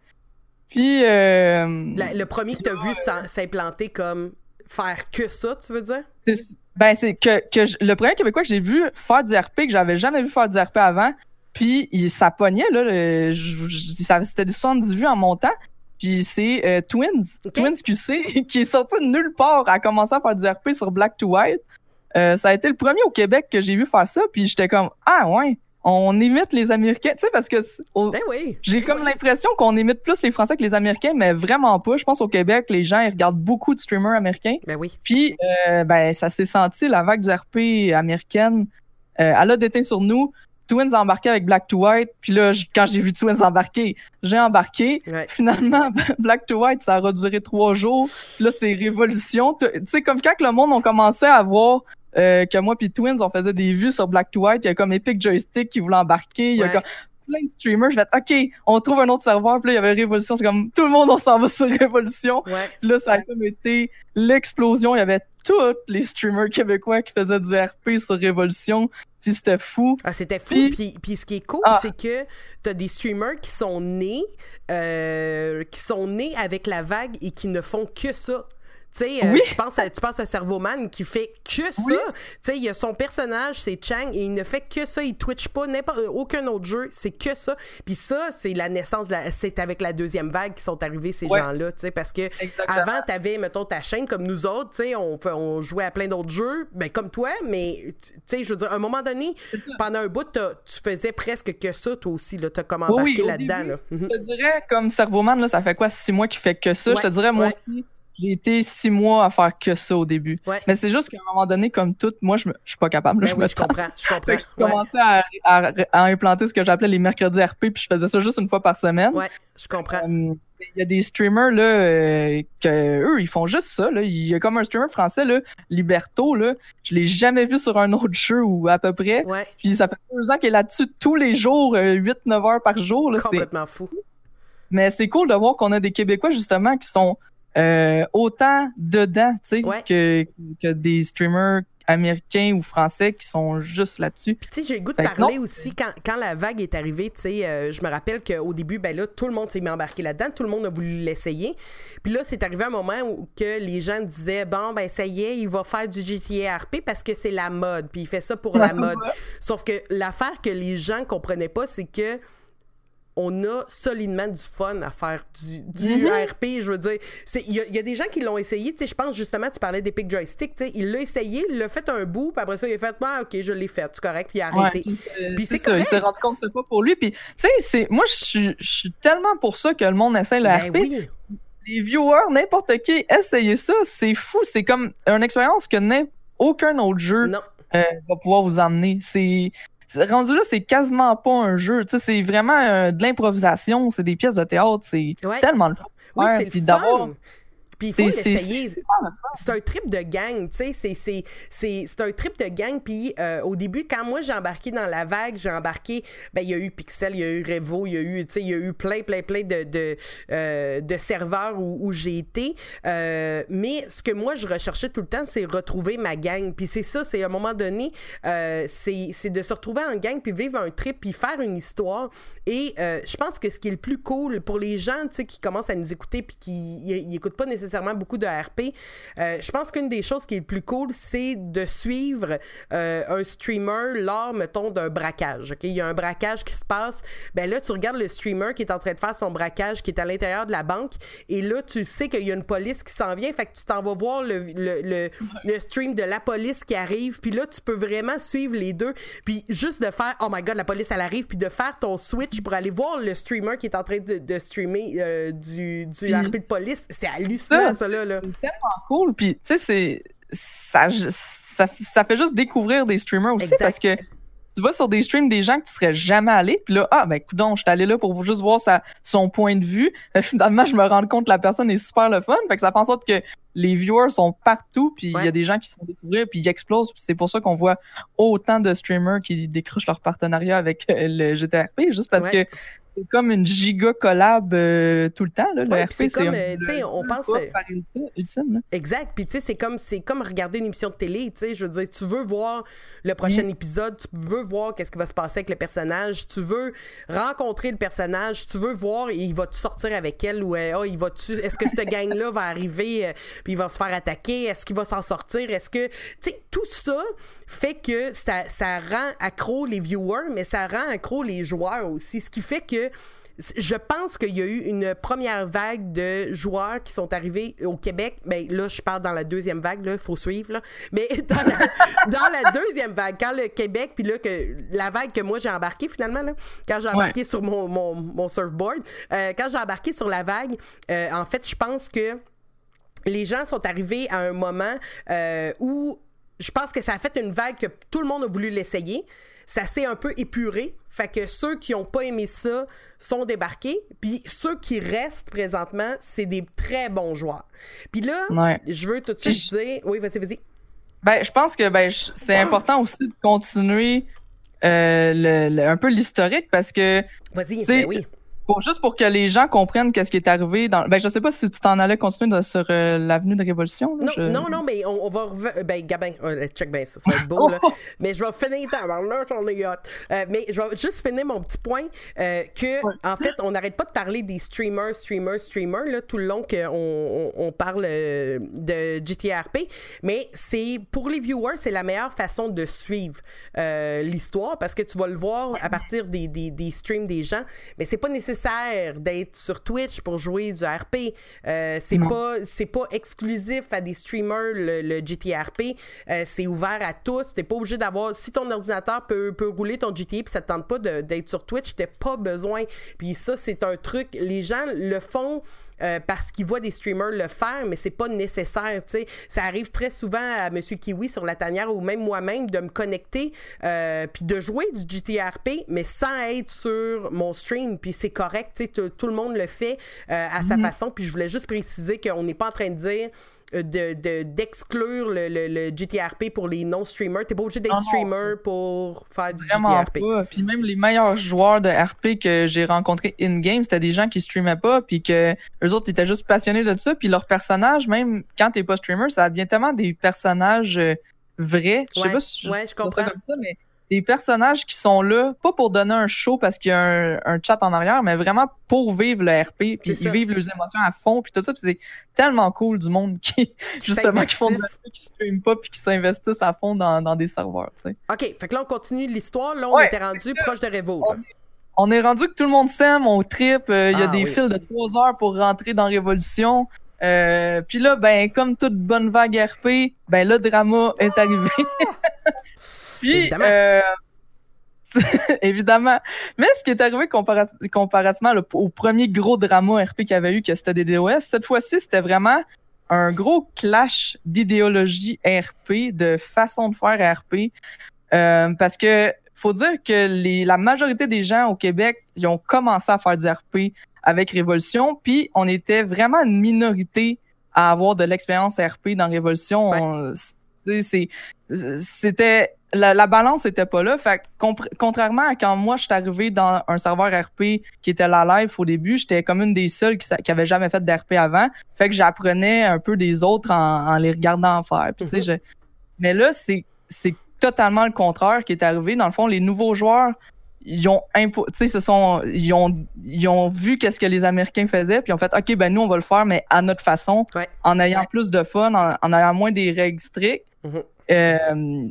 Puis, euh, La- le premier que t'as vu s'en- s'implanter comme faire que ça, tu veux dire? ben, c'est que, que je- le premier Québécois que j'ai vu faire du RP, que j'avais jamais vu faire du RP avant, puis il, ça pognait, là, c'était des 70 vues en montant. Puis c'est euh, Twins. Twins QC, qui est sorti de nulle part à commencer à faire du RP sur Black to White. Euh, ça a été le premier au Québec que j'ai vu faire ça, puis j'étais comme ah ouais, on imite les Américains, tu sais parce que Ben oui. j'ai comme l'impression qu'on imite plus les Français que les Américains, mais vraiment pas. Je pense au Québec, les gens ils regardent beaucoup de streamers américains. Ben oui. Puis, euh, ben, ça s'est senti, la vague du RP américaine, euh, elle a déteint sur nous. Twins a embarqué avec Black to White. Puis là, quand j'ai vu Twins embarquer, j'ai embarqué. Ouais. Finalement, Black to White, ça a duré trois jours. Là, c'est révolution. Tu sais, comme quand le monde on commençait à voir euh, que moi puis Twins, on faisait des vues sur Black to White, il y a comme Epic Joystick qui voulait embarquer. Il y a Ouais. comme plein de streamers. Je vais OK, on trouve un autre serveur. Puis là, il y avait Révolution. C'est comme tout le monde, on s'en va sur Révolution. Ouais. Là, ça a comme été l'explosion. Il y avait tous les streamers québécois qui faisaient du RP sur Révolution. Puis c'était fou. Ah, c'était fou. Puis- Puis, puis ce qui est cool, Ah. c'est que t'as des streamers qui sont nés, euh, qui sont nés avec la vague et qui ne font que ça. Tu sais, euh, Oui. tu penses à, tu penses à Servoman qui fait que ça. Oui. Tu sais, il y a son personnage, c'est Chang, et il ne fait que ça. Il twitch pas n'importe aucun autre jeu. C'est que ça. Puis ça, c'est la naissance. la- C'est avec la deuxième vague qui sont arrivés ces Ouais. gens-là. Tu parce que Exactement. avant, t'avais, mettons, ta chaîne comme nous autres. Tu on, on jouait à plein d'autres jeux, ben comme toi. Mais tu sais, je veux dire, à un moment donné, pendant un bout, tu faisais presque que ça, toi aussi. Là, t'as comme embarqué oui, là-dedans. Là. Mhm. Je te dirais, comme Servoman, là, ça fait quoi, six mois qu'il fait que ça? je te dirais, moi ouais. aussi, j'ai été six mois à faire que ça au début. Ouais. Mais c'est juste qu'à un moment donné, comme tout, moi, je, me, je suis pas capable. là, Ben je oui, me je comprends. Je comprends. Ouais. commençais à, à- à implanter ce que j'appelais les mercredis RP, puis je faisais ça juste une fois par semaine. Ouais, je comprends. Euh, Il y a des streamers là euh, que eux ils font juste ça là. Il y a comme un streamer français là, Liberto là, je l'ai jamais vu sur un autre jeu ou à peu près. Ouais, Puis ça fait deux ans qu'il est là-dessus tous les jours, 8-9 heures par jour. Là, c'est- complètement fou. Mais c'est cool de voir qu'on a des Québécois justement qui sont euh, autant dedans, tu sais, Ouais. que, que des streamers américains ou français qui sont juste là-dessus. Puis tu sais, j'ai le goût de Fait parler non, aussi quand, quand la vague est arrivée, tu sais, euh, je me rappelle qu'au début, ben là, tout le monde s'est mis embarqué là-dedans, tout le monde a voulu l'essayer. Puis là, c'est arrivé un moment où que les gens disaient, bon, ben ça y est, il va faire du GTA RP parce que c'est la mode, puis il fait ça pour la mode. Sauf que l'affaire que les gens comprenaient pas, c'est que on a solidement du fun à faire du, du Mhm. RP. Je veux dire, il y, a- il y a des gens qui l'ont essayé. Je pense justement, tu parlais d'Epic Joystick. Il l'a essayé, il l'a fait un bout, puis après ça, il a fait, ah, ok, je l'ai fait, c'est correct, puis il a arrêté. Euh, Puis c'est ça, il s'est correct. rendu compte que c'est pas pour lui. Puis, tu sais, moi, je suis- tellement pour ça que le monde essaie le Ben RP. oui. Les viewers, n'importe qui, essayez ça. C'est fou. C'est comme une expérience que aucun autre jeu euh, va pouvoir vous emmener. C'est- rendu là, c'est quasiment pas un jeu. C'est vraiment euh, de l'improvisation. C'est des pièces de théâtre. C'est Ouais. tellement le fun. Oui, c'est le fun. Puis il faut l'essayer. c'est un trip de gang, tu sais, c'est- c'est- c'est c'est un trip de gang. Puis euh, au début, quand moi j'ai embarqué dans la vague, j'ai embarqué, ben il y a eu Pixel, il y a eu Revo, il y a eu, tu sais, il y a eu plein, plein, plein de, de, euh, de serveurs où, où j'ai été. Euh, mais ce que moi je recherchais tout le temps, c'est retrouver ma gang. Puis c'est ça, c'est à un moment donné, c'est de se retrouver en gang, puis vivre un trip, puis faire une histoire. Et je pense que ce qui est le plus cool pour les gens, tu sais, qui commencent à nous écouter, puis qui ils écoutent pas nécessairement beaucoup de RP, euh, je pense qu'une des choses qui est le plus cool, c'est de suivre euh, un streamer lors, mettons, d'un braquage. ok? Il y a un braquage qui se passe. Ben là, tu regardes le streamer qui est en train de faire son braquage, qui est à l'intérieur de la banque, et là, tu sais qu'il y a une police qui s'en vient, fait que tu t'en vas voir le, le, le, stream de la police qui arrive, puis là, tu peux vraiment suivre les deux, puis juste de faire, oh my god, la police, elle arrive, puis de faire ton switch pour aller voir le streamer qui est en train de, streamer euh, du, du RP de police, c'est hallucinant, ça, Ça, là. là. C'est tellement cool. Puis, tu sais, c'est. Ça, ça, ça fait juste découvrir des streamers aussi Exact. parce que tu vas sur des streams des gens que tu serais jamais allé. Puis là, ah, ben, coudon, je suis allé là pour juste voir sa, son point de vue. Euh, finalement, je me rends compte que la personne est super le fun. Fait que ça fait en sorte que les viewers sont partout. Puis il Ouais. y a des gens qui se font découvrir. Puis ils explosent. Puis c'est pour ça qu'on voit autant de streamers qui décrochent leur partenariat avec euh, le GTRP. Juste parce Ouais. que c'est comme une giga collab euh, tout le temps. Là. Le Ouais, RP, puis c'est comme, euh, tu sais, on pense, euh, ultime, là. Exact. Puis tu sais, c'est comme c'est comme regarder une émission de télé. Tu sais, je veux dire, tu veux voir le prochain épisode, tu veux voir qu'est-ce qui va se passer avec le personnage, tu veux rencontrer le personnage, tu veux voir il va tu sortir avec elle ou euh, oh, il va tu est-ce que cette gang là va arriver euh, puis il va se faire attaquer, est-ce qu'il va s'en sortir, est-ce que tu sais tout ça fait que ça, ça rend accro les viewers, mais ça rend accro les joueurs aussi, ce qui fait que je pense qu'il y a eu une première vague de joueurs qui sont arrivés au Québec. Mais là, je parle dans la deuxième vague, il faut suivre. Là. Mais dans la, dans la deuxième vague, quand le Québec, puis là, que, la vague que moi j'ai embarqué finalement, là, quand j'ai embarqué sur mon, mon, mon surfboard, euh, quand j'ai embarqué sur la vague, euh, en fait, je pense que les gens sont arrivés à un moment euh, où je pense que ça a fait une vague que tout le monde a voulu l'essayer. Ça s'est un peu épuré. Fait que ceux qui n'ont pas aimé ça sont débarqués. Puis ceux qui restent présentement, c'est des très bons joueurs. Puis là, Ouais. je veux tout de suite dire. Oui, vas-y, vas-y. Ben, je pense que ben, je- c'est important aussi de continuer euh, le, le- un peu l'historique parce que Vas-y, ben oui. Pour, juste pour que les gens comprennent qu'est-ce qui est arrivé dans. Ben, je sais pas si tu t'en allais continuer de- sur euh, l'avenue de Révolution. là, Non, je- non, non, mais on, on va revenir. Ben, Gabin, euh, check bien ça, ça va être beau, là. Mais je vais finir là, j'en ai hâte. Euh, mais je vais juste finir mon petit point euh, que, Ouais. en fait, on n'arrête pas de parler des streamers, streamers, streamers, là, tout le long qu'on on, on parle euh, de GTRP. Mais c'est, pour les viewers, c'est la meilleure façon de suivre euh, l'histoire parce que tu vas le voir à partir des, des, des streams des gens. Mais c'est pas nécessaire d'être sur Twitch pour jouer du RP. Euh, c'est pas c'est pas exclusif à des streamers le, le GTRP. Euh, c'est ouvert à tous. T'es pas obligé d'avoir. Si ton ordinateur peut, peut rouler ton GTA puis ça te tente pas d'être sur Twitch, t'as pas besoin. Puis ça, c'est un truc. Les gens le font. Euh, parce qu'ils voient des streamers le faire, mais c'est pas nécessaire, tu sais. Ça arrive très souvent à Monsieur Kiwi sur la tanière ou même moi-même de me connecter euh, puis de jouer du GTRP, mais sans être sur mon stream, puis c'est correct, tu sais, tout le monde le fait euh, à sa façon, puis je voulais juste préciser qu'on n'est pas en train de dire euh, de, de- d'exclure le, le, le GTRP pour les non-streamers. T'es pas obligé d'être streamer pour faire du Vraiment GTRP. pas. Puis même les meilleurs joueurs de RP que j'ai rencontrés in-game, c'était des gens qui streamaient pas, puis que eux autres étaient juste passionnés de ça. Puis leurs personnages, même quand t'es pas streamer, ça devient tellement des personnages euh, vrais. Je sais Ouais, pas si ouais, je ça comme ça, mais des personnages qui sont là, pas pour donner un show parce qu'il y a un, un chat en arrière, mais vraiment pour vivre le RP, puis ils ça. vivent leurs émotions à fond, puis tout ça. C'est tellement cool du monde qui, justement, qui font de qui streament pas, puis qui s'investissent à fond dans, dans des serveurs, tu sais. OK, fait que là, on continue l'histoire. Là, on Ouais, était rendu proche de Revo. on- On est rendu que tout le monde s'aime, on trip. euh, Il y a Ah, des oui. fils de trois heures pour rentrer dans Révolution. Euh, Puis là, ben, comme toute bonne vague RP, ben le drama est arrivé. Puis, Évidemment. euh, évidemment. Mais ce qui est arrivé compara- comparativement là, au premier gros drama RP qu'il y avait eu, que c'était des DOS, cette fois-ci, c'était vraiment un gros clash d'idéologie RP, de façon de faire RP. Euh, parce que faut dire que les, la majorité des gens au Québec, ils ont commencé à faire du RP avec Révolution, puis on était vraiment une minorité à avoir de l'expérience RP dans Révolution. Ouais. C'était la, la balance était pas là. Fait contrairement à quand moi je suis arrivé dans un serveur RP qui était la live au début, j'étais comme une des seules qui, avait jamais fait d'RP avant. Fait que j'apprenais un peu des autres en, en les regardant faire. Puis, Mhm. je- Mais là, c'est c'est totalement le contraire qui est arrivé. Dans le fond, les nouveaux joueurs, ils ont impo- ce sont ils ont ils ont vu qu'est-ce que les Américains faisaient, puis ils ont fait OK, ben nous on va le faire, mais à notre façon, Ouais. en ayant plus de fun, en, en ayant moins des règles strictes. Mhm. Euh,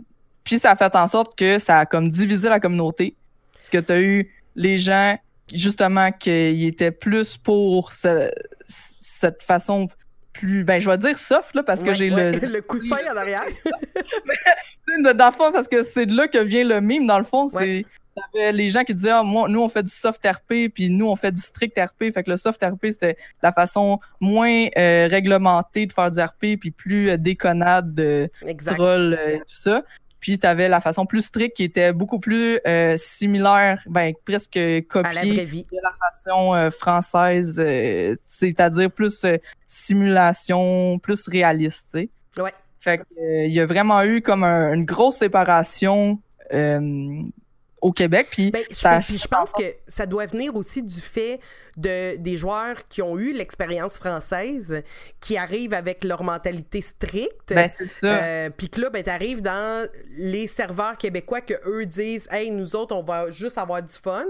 puis ça a fait en sorte que ça a comme divisé la communauté. Parce que tu as eu les gens, justement, qui étaient plus pour ce- cette façon plus, ben je vais dire soft, là, parce que j'ai ouais, le... le coussin en arrière. Dans le fond, parce que c'est de là que vient le mime, dans le fond, c'est... Ouais. les gens qui disaient ah, moi nous on fait du soft RP puis nous on fait du strict RP fait que le soft RP c'était la façon moins euh, réglementée de faire du RP puis plus euh, déconnade de Exact. troll euh, et tout ça puis t'avais la façon plus stricte qui était beaucoup plus euh, similaire ben presque copiée de la façon euh, française euh, c'est-à-dire plus euh, simulation plus réaliste tu sais Ouais. fait que, euh, il y a vraiment eu comme un- une grosse séparation euh, au Québec. Puis, ben, ça je, pense que ça doit venir aussi du fait de, des joueurs qui ont eu l'expérience française, qui arrivent avec leur mentalité stricte. Ben, c'est ça. Euh, puis que là, ben, t'arrives dans les serveurs québécois que eux disent, hey, nous autres, on va juste avoir du fun.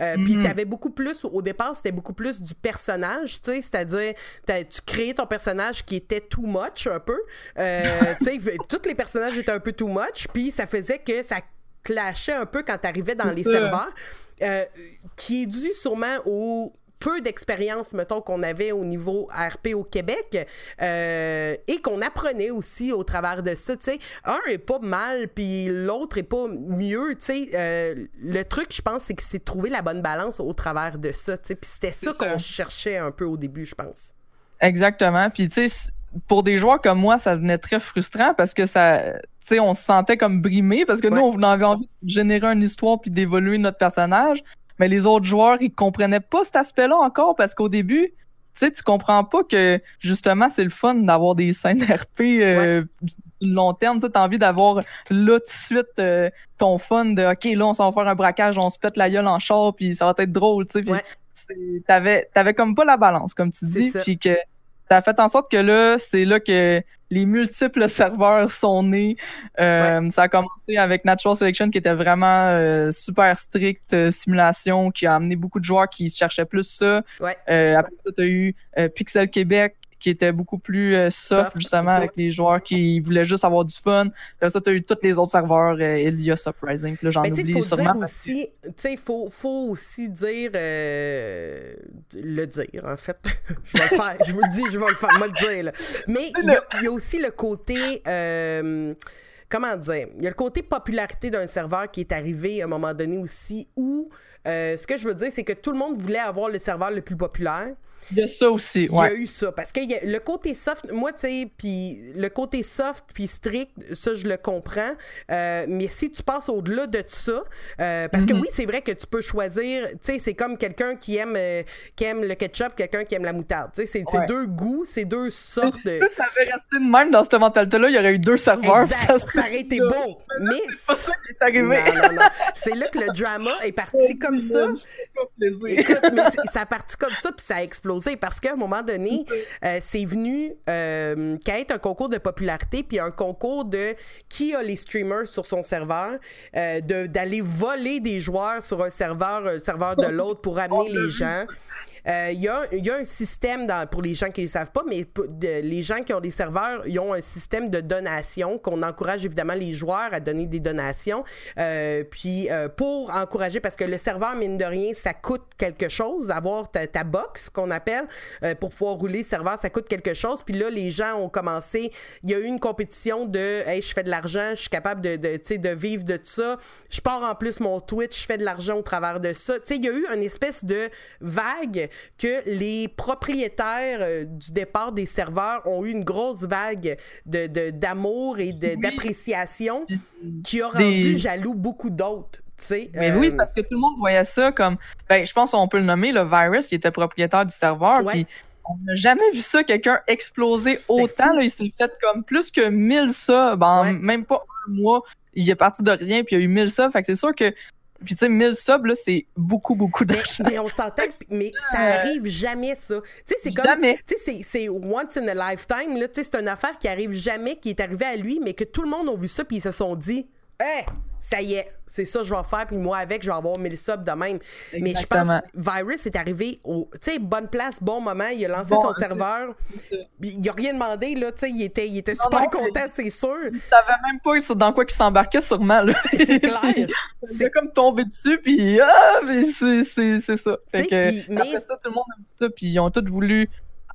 Euh, Puis Mhm. t'avais beaucoup plus, au départ, c'était beaucoup plus du personnage, tu sais, c'est-à-dire, tu créais ton personnage qui était too much un peu. Euh, tu sais, tous les personnages étaient un peu too much, puis ça faisait que ça clashait un peu quand t'arrivais dans les serveurs, euh, qui est dû sûrement au peu d'expérience, mettons, qu'on avait au niveau RP au Québec euh, et qu'on apprenait aussi au travers de ça. Tu sais, un est pas mal, puis l'autre est pas mieux. Tu sais, euh, le truc, je pense, c'est que c'est trouver la bonne balance au travers de ça. Tu puis c'était ça qu'on cherchait un peu au début, je pense. Exactement. Puis, tu sais, pour des joueurs comme moi, ça devenait très frustrant parce que ça, tu sais, on se sentait comme brimé parce que nous, on avait envie de générer une histoire puis d'évoluer notre personnage. Mais les autres joueurs, ils comprenaient pas cet aspect-là encore parce qu'au début, tu sais, tu comprends pas que justement, c'est le fun d'avoir des scènes RP euh, du du long terme. Tu t'as envie d'avoir là tout de suite euh, ton fun de OK, là, on s'en va faire un braquage, on se pète la gueule en char, puis ça va être drôle, tu sais. Puis Ouais. c'est- t'avais, t'avais comme pas la balance, comme tu dis, puis que ça a fait en sorte que là, c'est là que les multiples serveurs sont nés. Euh, Ça a commencé avec Natural Selection qui était vraiment euh, super strict, euh, simulation, qui a amené beaucoup de joueurs qui cherchaient plus ça. Ouais. Euh, après ça, tu as eu euh, Pixel Québec qui était beaucoup plus euh, soft, Soft, justement, avec les joueurs qui voulaient juste avoir du fun. Après ça, tu as eu tous les autres serveurs, euh, Elias Uprising, puis là, j'en Ben, oublie faut sûrement. dire aussi, tu sais, il faut, faut aussi dire, euh, le dire, en fait. je vais le faire, je vous le dis, je vais le faire, moi le dire, là. Mais il y, y a aussi le côté, euh, comment dire, il y a le côté popularité d'un serveur qui est arrivé à un moment donné aussi, où, ce que je veux dire, c'est que tout le monde voulait avoir le serveur le plus populaire. Il y a ça aussi, Il y a eu ça. Parce que a le côté soft, moi, tu sais, puis le côté soft puis strict, ça, je le comprends. Euh, mais si tu passes au-delà de ça, euh, parce que Mhm. oui, c'est vrai que tu peux choisir, tu sais, c'est comme quelqu'un qui aime euh, qui aime le ketchup, quelqu'un qui aime la moutarde. Tu sais, c'est Ouais. deux goûts, c'est deux sortes de. Ça avait resté de même dans cette mentalité-là, il y aurait eu deux serveurs. Exact, ça aurait été bon. Mais C'est pas ça qui est arrivé. non, non, non. C'est là que le drama est parti comme ça. Écoute, mais ça a parti comme ça, puis ça a explosé parce qu'à un moment donné, euh, c'est venu euh, qu'à être un concours de popularité, puis un concours de qui a les streamers sur son serveur, euh, de- d'aller voler des joueurs sur un serveur, un serveur de l'autre pour amener les gens. Euh, Il y, a, y a un système, dans, pour les gens qui ne savent pas, mais les gens qui ont des serveurs, ils ont un système de donation qu'on encourage évidemment les joueurs à donner des donations. Euh, puis euh, pour encourager, parce que le serveur, mine de rien, ça coûte quelque chose, avoir ta, ta box qu'on appelle, euh, pour pouvoir rouler le serveur, ça coûte quelque chose. Puis là, les gens ont commencé, il y a eu une compétition de Hey, je fais de l'argent, je suis capable de, de, de vivre de ça. Je pars en plus mon Twitch, je fais de l'argent au travers de ça. Tu sais, il y a eu une espèce de vague que les propriétaires euh, du départ des serveurs ont eu une grosse vague de, de- d'amour et d'appréciation qui a Des- rendu jaloux beaucoup d'autres. Mais Euh, oui, parce que tout le monde voyait ça comme. Ben, je pense qu'on peut le nommer, le virus qui était propriétaire du serveur. Ouais. On n'a jamais vu ça, quelqu'un exploser autant. Là, il s'est fait comme plus que 1000 subs en Ouais. même pas un mois. Il est parti de rien, puis il y a eu 1000 subs. Fait que c'est sûr que. Puis tu sais, 1000 subs, là, c'est beaucoup, beaucoup Mais, d'argent. mais on s'entend, mais ça arrive jamais, ça. Tu sais, c'est comme. Jamais. Tu sais, c'est- c'est once in a lifetime, là. Tu sais, c'est une affaire qui arrive jamais, qui est arrivée à lui, mais que tout le monde a vu ça, puis ils se sont dit, hé, ça y est, c'est ça que je vais faire, puis moi avec, je vais avoir 1000 subs de même. Mais je pense. Virus est arrivé au. Tu sais, bonne place, bon moment, il a lancé Bon, son serveur, il a rien demandé, là. Tu sais, il était, il était Non, super non, content, c'est sûr. Il savait même pas dans quoi il s'embarquait, sûrement. Là. C'est clair. Comme tombé dessus, puis ah, c'est, ça. Fait que, puis- mais- après ça, tout le monde a vu ça, puis ils ont tous voulu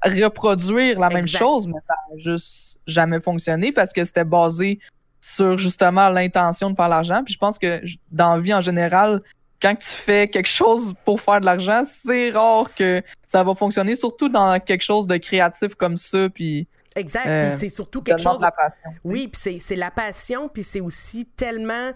reproduire la même chose, mais ça a juste jamais fonctionné parce que c'était basé sur justement l'intention de faire l'argent. Puis je pense que dans la vie en général, quand tu fais quelque chose pour faire de l'argent, c'est rare que ça va fonctionner, surtout dans quelque chose de créatif comme ça, puis Exact. Euh, c'est surtout quelque chose. de la passion. Oui, puis c'est, c'est la passion, puis c'est aussi tellement.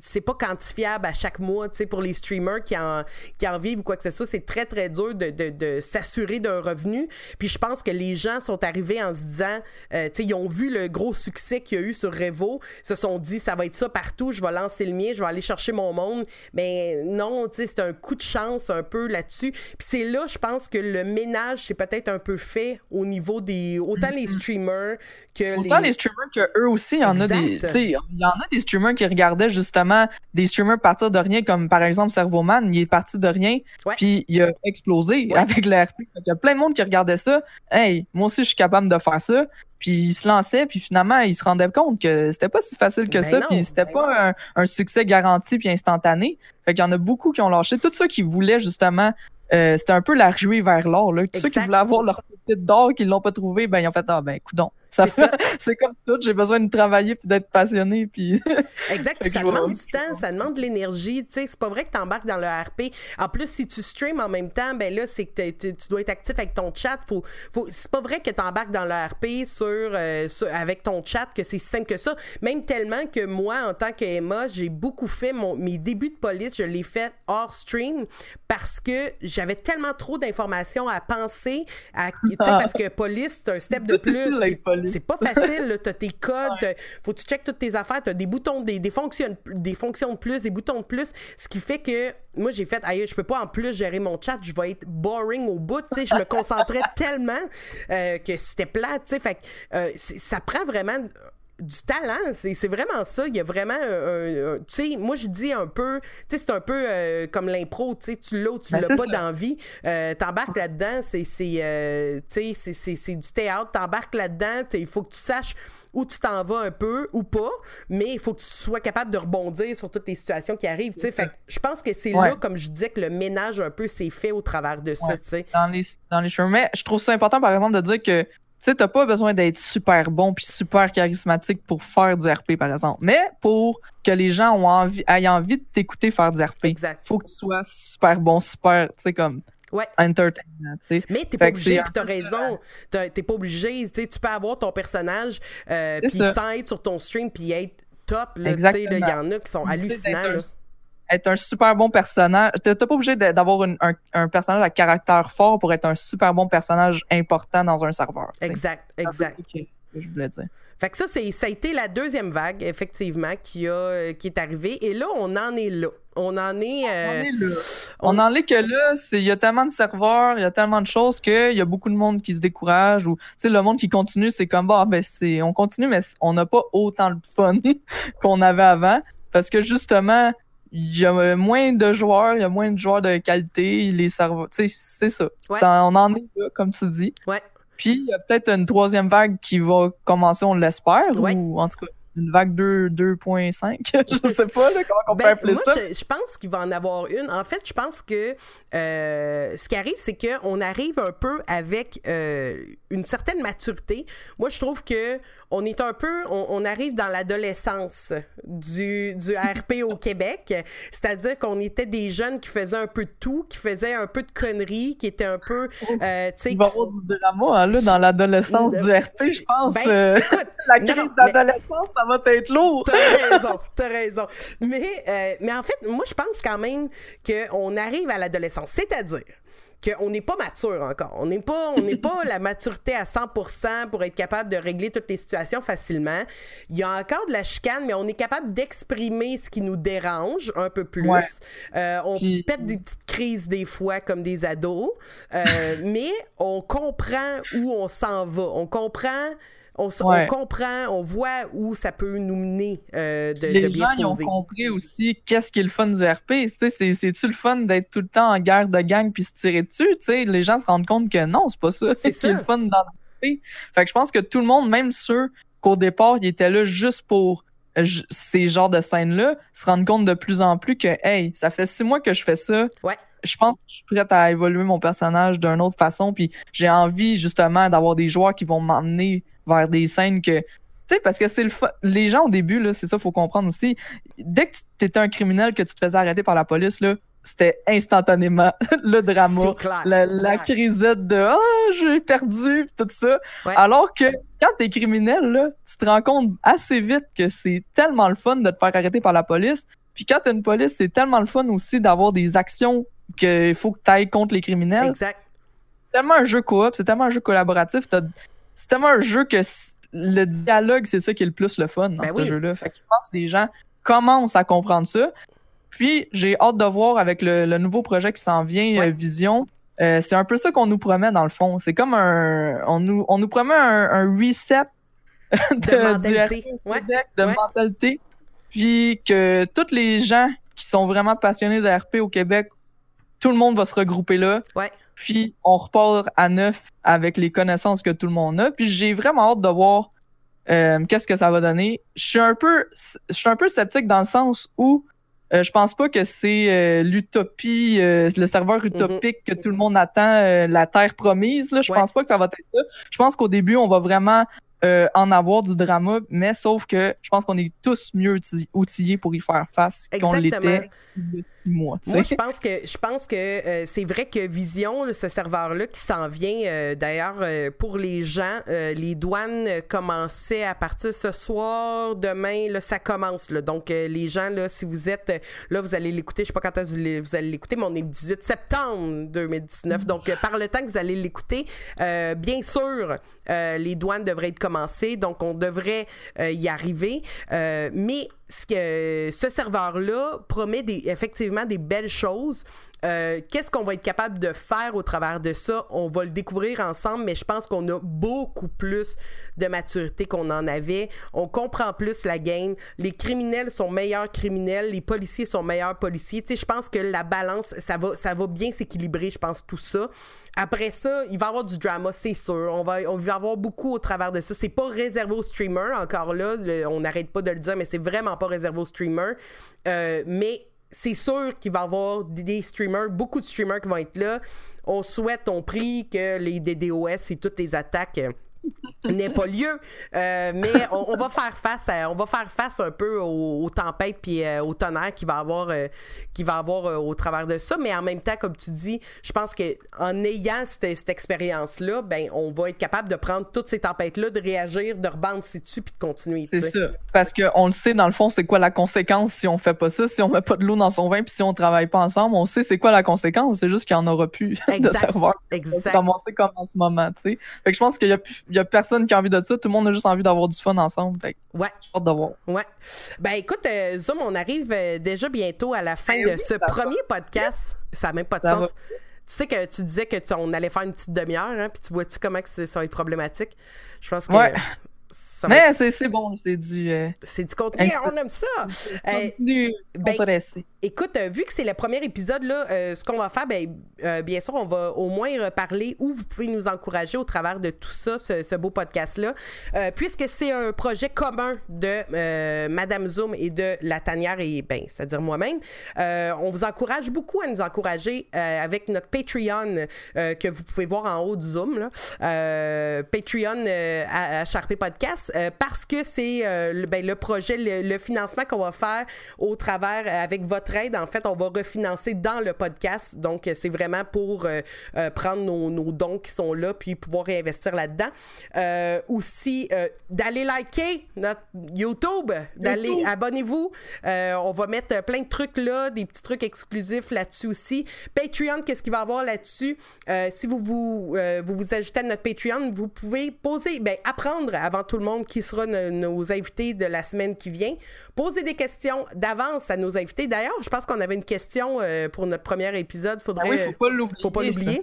C'est pas quantifiable à chaque mois, tu sais, pour les streamers qui en, qui en vivent ou quoi que ce soit. C'est très, très dur de, de, de s'assurer d'un revenu. Puis je pense que les gens sont arrivés en se disant, euh, tu sais, ils ont vu le gros succès qu'il y a eu sur Revo, se sont dit, ça va être ça partout, je vais lancer le mien, je vais aller chercher mon monde. Mais non, tu sais, c'est un coup de chance un peu là-dessus. Puis c'est là, je pense que le ménage, c'est peut-être un peu fait au niveau des. Autant les Mm-hmm. streamers que Autant les. les streamers que eux aussi, il y en a des. Tu sais, Il y en a des streamers qui regardaient justement des streamers partir de rien, comme par exemple Servoman, il est parti de rien, puis il a explosé Ouais. avec l'ARP. Il y a plein de monde qui regardait ça. Hey, moi aussi, je suis capable de faire ça. Puis il se lançait, puis finalement, il se rendait compte que c'était pas si facile que Ben ça, non, puis c'était ben pas un, un succès garanti puis instantané. Fait qu'il y en a beaucoup qui ont lâché. Tous ceux qui voulaient justement, euh, c'était un peu la ruée vers l'or. Là. Tous ceux qui voulaient avoir leur petite d'or, qui l'ont pas trouvé, ben ils ont fait ah ben coudon. Ça C'est ça. c'est comme tout, j'ai besoin de travailler puis d'être passionné puis Exact, puis ça demande du temps, ça demande de l'énergie. Tu sais, c'est pas vrai que tu embarques dans le RP. En plus, si tu streams en même temps, ben là, c'est que t'es- t'es- tu dois être actif avec ton chat. Faut, faut, c'est pas vrai que tu embarques dans le RP sur, euh, sur- avec ton chat, que c'est si simple que ça. Même tellement que moi, en tant qu'Emma, j'ai beaucoup fait mon, mes débuts de police, je l'ai fait hors stream parce que j'avais tellement trop d'informations à penser. À, sais, parce que police, c'est un step de plus. C'est- pas facile. T'as tes codes, faut que tu checkes toutes tes affaires, t'as des boutons, des, des, fonctions, des fonctions de plus, des boutons de plus, ce qui fait que moi, j'ai fait, aïe, je peux pas en plus gérer mon chat, je vais être boring au bout, tu sais, je me concentrais tellement euh, que c'était plat, tu sais, fait que euh, ça prend vraiment du talent, c'est c'est vraiment ça. Il y a vraiment un. un- un- tu sais, moi, je dis un peu. Tu sais, c'est un peu euh, comme l'impro. Tu sais, tu l'as ou tu Ben, l'as pas ça. dans la vie. Euh, T'embarques là-dedans, c'est c'est, euh, tu sais, c'est- c'est c'est du théâtre. T'embarques là-dedans, il faut que tu saches où tu t'en vas un peu ou pas, mais il faut que tu sois capable de rebondir sur toutes les situations qui arrivent. Tu sais, fait que je pense que c'est Ouais. là, comme je disais, que le ménage un peu s'est fait au travers de ça. Ouais. Tu sais. dans les dans les cheveux. Mais je trouve ça important par exemple de dire que tu sais t'as pas besoin d'être super bon puis super charismatique pour faire du RP par exemple. Mais pour que les gens ont envie aient envie de t'écouter faire du RP, Exact. faut que tu sois super bon, super, tu sais comme Ouais. entertainment, tu sais. Mais t'es pas obligé, puis t'as raison. T'es pas obligé. tu peux avoir ton personnage, euh, puis ça. sans être sur ton stream, puis être top. là, tu sais, Il y en a qui sont hallucinants. Être un super bon personnage. T'es pas obligé d'avoir un, un personnage à caractère fort pour être un super bon personnage important dans un serveur. Exact, exact. que je voulais dire. Fait que ça, ça a été la deuxième vague, effectivement, qui, a, euh, qui est arrivée. Et là, on en est là. On en est. euh, On est là. on- On en est que là, il y a tellement de serveurs, il y a tellement de choses qu'il y a beaucoup de monde qui se décourage ou tu sais le monde qui continue, c'est comme bah ben c'est on continue mais on n'a pas autant de fun qu'on avait avant parce que justement il y a moins de joueurs, il y a moins de joueurs de qualité, les serveurs, tu sais c'est ça. Ouais. Ça- On en est là comme tu dis. Ouais. Puis il y a peut-être une troisième vague qui va commencer, on l'espère Ouais. ou en tout cas une vague 2 2.5, je sais pas là, comment on peut Ben, appeler moi, ça. je, je pense qu'il va en avoir une. En fait, je pense que euh, ce qui arrive, c'est qu'on arrive un peu avec euh, une certaine maturité. Moi, je trouve que on est un peu, on, on arrive dans l'adolescence du, du RP au Québec. C'est-à-dire qu'on était des jeunes qui faisaient un peu de tout, qui faisaient un peu de conneries, qui étaient un peu, euh, tu sais, y qui- avoir du drama hein, là, dans l'adolescence du RP, je pense. Ben, écoute, la crise d'adolescence, ça va être lourd. T'as raison, t'as raison. Mais, euh, mais en fait, moi, je pense quand même qu'on arrive à l'adolescence. C'est-à-dire qu'on n'est pas mature encore. On n'est pas, on n'est pas la maturité à 100% pour être capable de régler toutes les situations facilement. Il y a encore de la chicane, mais on est capable d'exprimer ce qui nous dérange un peu plus. Ouais. Euh, on Puis- pète des petites crises des fois comme des ados, Euh, mais on comprend où on s'en va. On comprend. On, comprend, on voit où ça peut nous mener euh, de, bien gens, se ils ont compris aussi qu'est-ce qui est le fun du RP. C'est-tu le fun d'être tout le temps en guerre de gang puis se tirer dessus? Les gens se rendent compte que non, c'est pas ça. C'est qui est le fun dans le RP. Fait que je pense que tout le monde, même ceux qu'au départ, ils étaient là juste pour euh, ces genres de scènes-là, se rendent compte de plus en plus que, hey, ça fait six mois que je fais ça. Ouais. Je pense que je suis prête à évoluer mon personnage d'une autre façon, puis j'ai envie justement d'avoir des joueurs qui vont m'emmener vers des scènes que. Tu sais, parce que c'est le Les gens au début, là, c'est ça, faut comprendre aussi. Dès que tu étais un criminel, que tu te faisais arrêter par la police, là, c'était instantanément le drama, clair. la, la crisette de ah j'ai perdu tout ça. Ouais. Alors que quand t'es criminel là, tu te rends compte assez vite que c'est tellement le fun de te faire arrêter par la police. Puis quand t'as une police, c'est tellement le fun aussi d'avoir des actions qu'il faut que t'ailles contre les criminels. Exact. C'est tellement un jeu coop, c'est tellement un jeu collaboratif, t'as- c'est tellement un jeu que le dialogue, c'est ça qui est le plus le fun dans Ben ce oui. jeu-là. Fait que je pense que les gens commencent à comprendre ça. Puis j'ai hâte de voir avec le, le nouveau projet qui s'en vient, Ouais. euh, Vision. euh, c'est un peu ça qu'on nous promet dans le fond. C'est comme un. On nous, on nous promet un, un reset de, De du mentalité. Ouais. Québec, de Ouais. mentalité. Puis que tous les gens qui sont vraiment passionnés de RP au Québec, tout le monde va se regrouper là. Puis on repart à neuf avec les connaissances que tout le monde a. Puis j'ai vraiment hâte de voir euh, qu'est-ce que ça va donner. Je suis un peu, je suis un peu sceptique dans le sens où euh, je pense pas que c'est euh, l'utopie, euh, le serveur utopique que tout le monde attend, la terre promise. Là. Je Ouais. pense pas que ça va être ça. Je pense qu'au début, on va vraiment en avoir du drama, mais sauf que je pense qu'on est tous mieux outi- outillés pour y faire face qu'on l'était Moi, sais. je pense que je pense que euh, c'est vrai que Vision, ce serveur-là qui s'en vient, euh, d'ailleurs, euh, pour les gens, les douanes commençaient à partir ce soir, demain, là, ça commence. Là. Donc, les gens, là, si vous êtes, là, vous allez l'écouter, je sais pas quand vous allez- l'écouter, mais on est le 18 septembre 2019. Donc, par le temps que vous allez l'écouter, bien sûr, les douanes devraient être commencées, donc on devrait y arriver. Mais ce, que, ce serveur-là promet des, effectivement des belles choses. Euh, Qu'est-ce qu'on va être capable de faire au travers de ça? On va le découvrir ensemble, mais je pense qu'on a beaucoup plus de maturité qu'on en avait. On comprend plus la game. Les criminels sont meilleurs criminels, les policiers sont meilleurs policiers. Tu sais, je pense que la balance, ça va, ça va bien s'équilibrer, je pense, tout ça. Après ça, il va y avoir du drama, c'est sûr. On va, on va avoir beaucoup au travers de ça. C'est pas réservé aux streamers, encore là. on n'arrête pas de le dire, mais c'est vraiment pas réservé aux streamers. Euh, mais c'est sûr qu'il va y avoir des- streamers, beaucoup de streamers qui vont être là. On souhaite, on prie que les DDoS et toutes les attaques n'aient pas lieu. Euh, mais on, on va faire face à, on va faire face un peu aux, aux tempêtes puis euh, au tonnerre qui va avoir euh, qui va avoir au travers de ça mais en même temps comme tu dis je pense que en ayant cette, cette expérience là ben on va être capable de prendre toutes ces tempêtes là de réagir de rebande dessus puis de continuer C'est ça. Parce qu'on le sait, dans le fond, c'est quoi la conséquence si on fait pas ça, si on met pas de l'eau dans son vin, puis si on travaille pas ensemble, on sait c'est quoi la conséquence. C'est juste qu'il y en aura plus de Exact. serveurs se exact ramasser comme en ce moment, tu sais. Fait que je pense qu'il y a, il y a personne qui a envie de ça. Tout le monde a juste envie d'avoir du fun ensemble. Fait ouais hâte de voir. Ouais. Ben écoute, euh, Zoom, on arrive euh, déjà bientôt à la fin Ben de oui, ce va. premier podcast. Ça n'a même pas de Ça sens. va. Tu sais que tu disais que tu- on allait faire une petite demi-heure, hein, puis tu vois-tu comment que ça va être problématique? Je pense que Ouais. Ça va être- Mais c'est c'est bon, c'est du. Euh, c'est du contenu, Insta- on aime ça. Euh, du ben, intéressé. Écoute, euh, vu que c'est le premier épisode, là, euh, ce qu'on va faire, ben, euh, bien sûr, on va au moins reparler où vous pouvez nous encourager au travers de tout ça, ce, ce beau podcast-là. Euh, puisque c'est un projet commun de euh, Madame Zoom et de la tanière et, ben, c'est-à-dire moi-même, euh, on vous encourage beaucoup à nous encourager euh, avec notre Patreon euh, que vous pouvez voir en haut du Zoom, là. Euh, Patreon euh, à, à Podcast, euh, parce que c'est euh, le, ben, le projet, le, le financement qu'on va faire au travers, euh, avec votre aide, en fait, on va refinancer dans le podcast. Donc, c'est vraiment pour prendre nos, nos dons qui sont là, puis pouvoir réinvestir là-dedans. Aussi, d'aller liker notre YouTube, d'aller YouTube. abonnez-vous. On va mettre plein de trucs là, des petits trucs exclusifs là-dessus aussi. Patreon, qu'est-ce qu'il va y avoir là-dessus? Si vous vous, vous vous ajoutez à notre Patreon, vous pouvez poser, ben, apprendre avant tout le monde qui sera no- nos invités de la semaine qui vient. Poser des questions d'avance à nos invités. D'ailleurs, je pense qu'on avait une question euh, pour notre premier épisode. Faudrait, Ah oui, faut pas l'oublier. faut pas ça. l'oublier.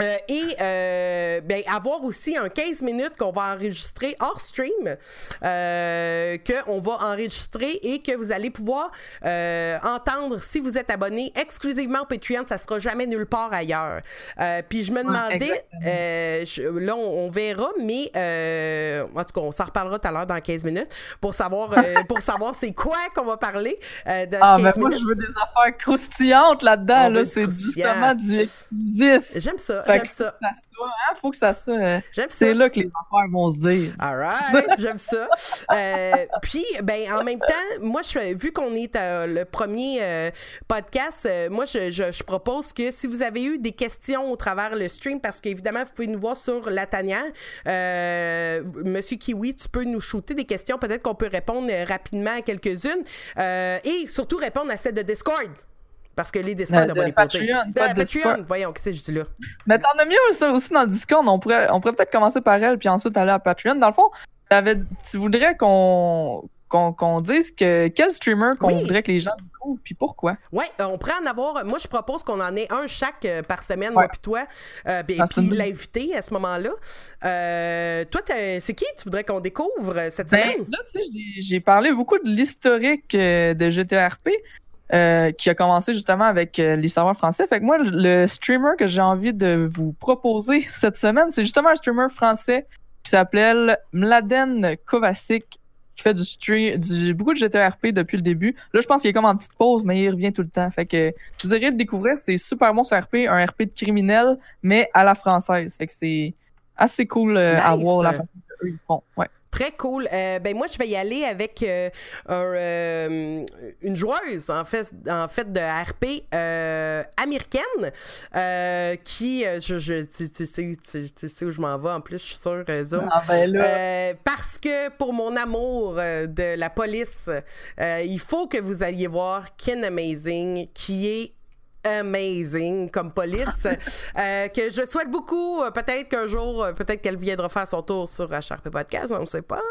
Euh, et euh, ben, avoir aussi un 15 minutes qu'on va enregistrer hors stream, euh, qu'on va enregistrer et que vous allez pouvoir euh, entendre si vous êtes abonné exclusivement au Patreon, ça sera jamais nulle part ailleurs. Euh, puis je me demandais, euh, je- là on, on verra, mais euh, en tout cas on s'en reparlera tout à l'heure dans 15 minutes pour savoir euh, pour savoir c'est quoi qu'on va parler dans Ah, 15 ben moi, je veux des affaires croustillantes là-dedans. Là, c'est justement du exclusif. J'aime ça, j'aime ça. Faut que ça soit, hein, faut que ça soit. euh, J'aime ça. c'est là que les affaires vont se dire. Alright, j'aime ça. Euh, puis, ben, en même temps, moi, je, vu qu'on est à le premier euh, podcast, euh, moi, je, je, je propose que si vous avez eu des questions au travers le stream, parce qu'évidemment, vous pouvez nous voir sur la tanière, euh, Monsieur Kiwi, tu peux nous shooter des questions. Peut-être qu'on peut répondre euh, rapidement à quelques-unes. Euh, et surtout répondre à celle de Discord. Parce que les Discord, on va les poser. Patreon, pas de Patreon. Voyons, qu'est-ce que je dis là? Mais t'en as mieux aussi, aussi dans le Discord. On pourrait, on pourrait peut-être commencer par elle, puis ensuite aller à Patreon. Dans le fond, tu voudrais qu'on qu'on dise que quel streamer qu'on Oui. voudrait que les gens découvrent, puis pourquoi? Oui, on pourrait en avoir. Moi, je propose qu'on en ait un chaque euh, par semaine, Ouais. moi puis toi. Euh, ben, puis l'invité à ce moment-là. Euh, toi, c'est qui tu voudrais qu'on découvre euh, cette Ben, semaine? là, tu sais, j'ai- parlé beaucoup de l'historique euh, de GTRP, euh, qui a commencé justement avec euh, les serveurs français. Fait que moi, le streamer que j'ai envie de vous proposer cette semaine, c'est justement un streamer français qui s'appelle Mladen Kovacic, qui fait du stream, du, beaucoup de GTRP depuis le début. Là, je pense qu'il est comme en petite pause, mais il revient tout le temps. Fait que vous dirais de découvrir, c'est super bon ce RP, un RP de criminel, mais à la française. Fait que c'est assez cool euh, à voir la façon qu'eux ils font. Ouais. Très cool. Euh, ben moi, je vais y aller avec euh, un, euh, une joueuse, en fait, en fait de RP américaine, qui, je, je- tu, tu sais, tu, tu sais où je m'en vais, en plus, je suis sûre, Zoom. Ah ben là. Parce que pour mon amour de la police, il faut que vous alliez voir Ken Amazing, qui est amazing comme police, euh, que je souhaite beaucoup. euh, peut-être qu'un jour, euh, peut-être qu'elle viendra faire son tour sur HRP Podcast, on ne sait pas.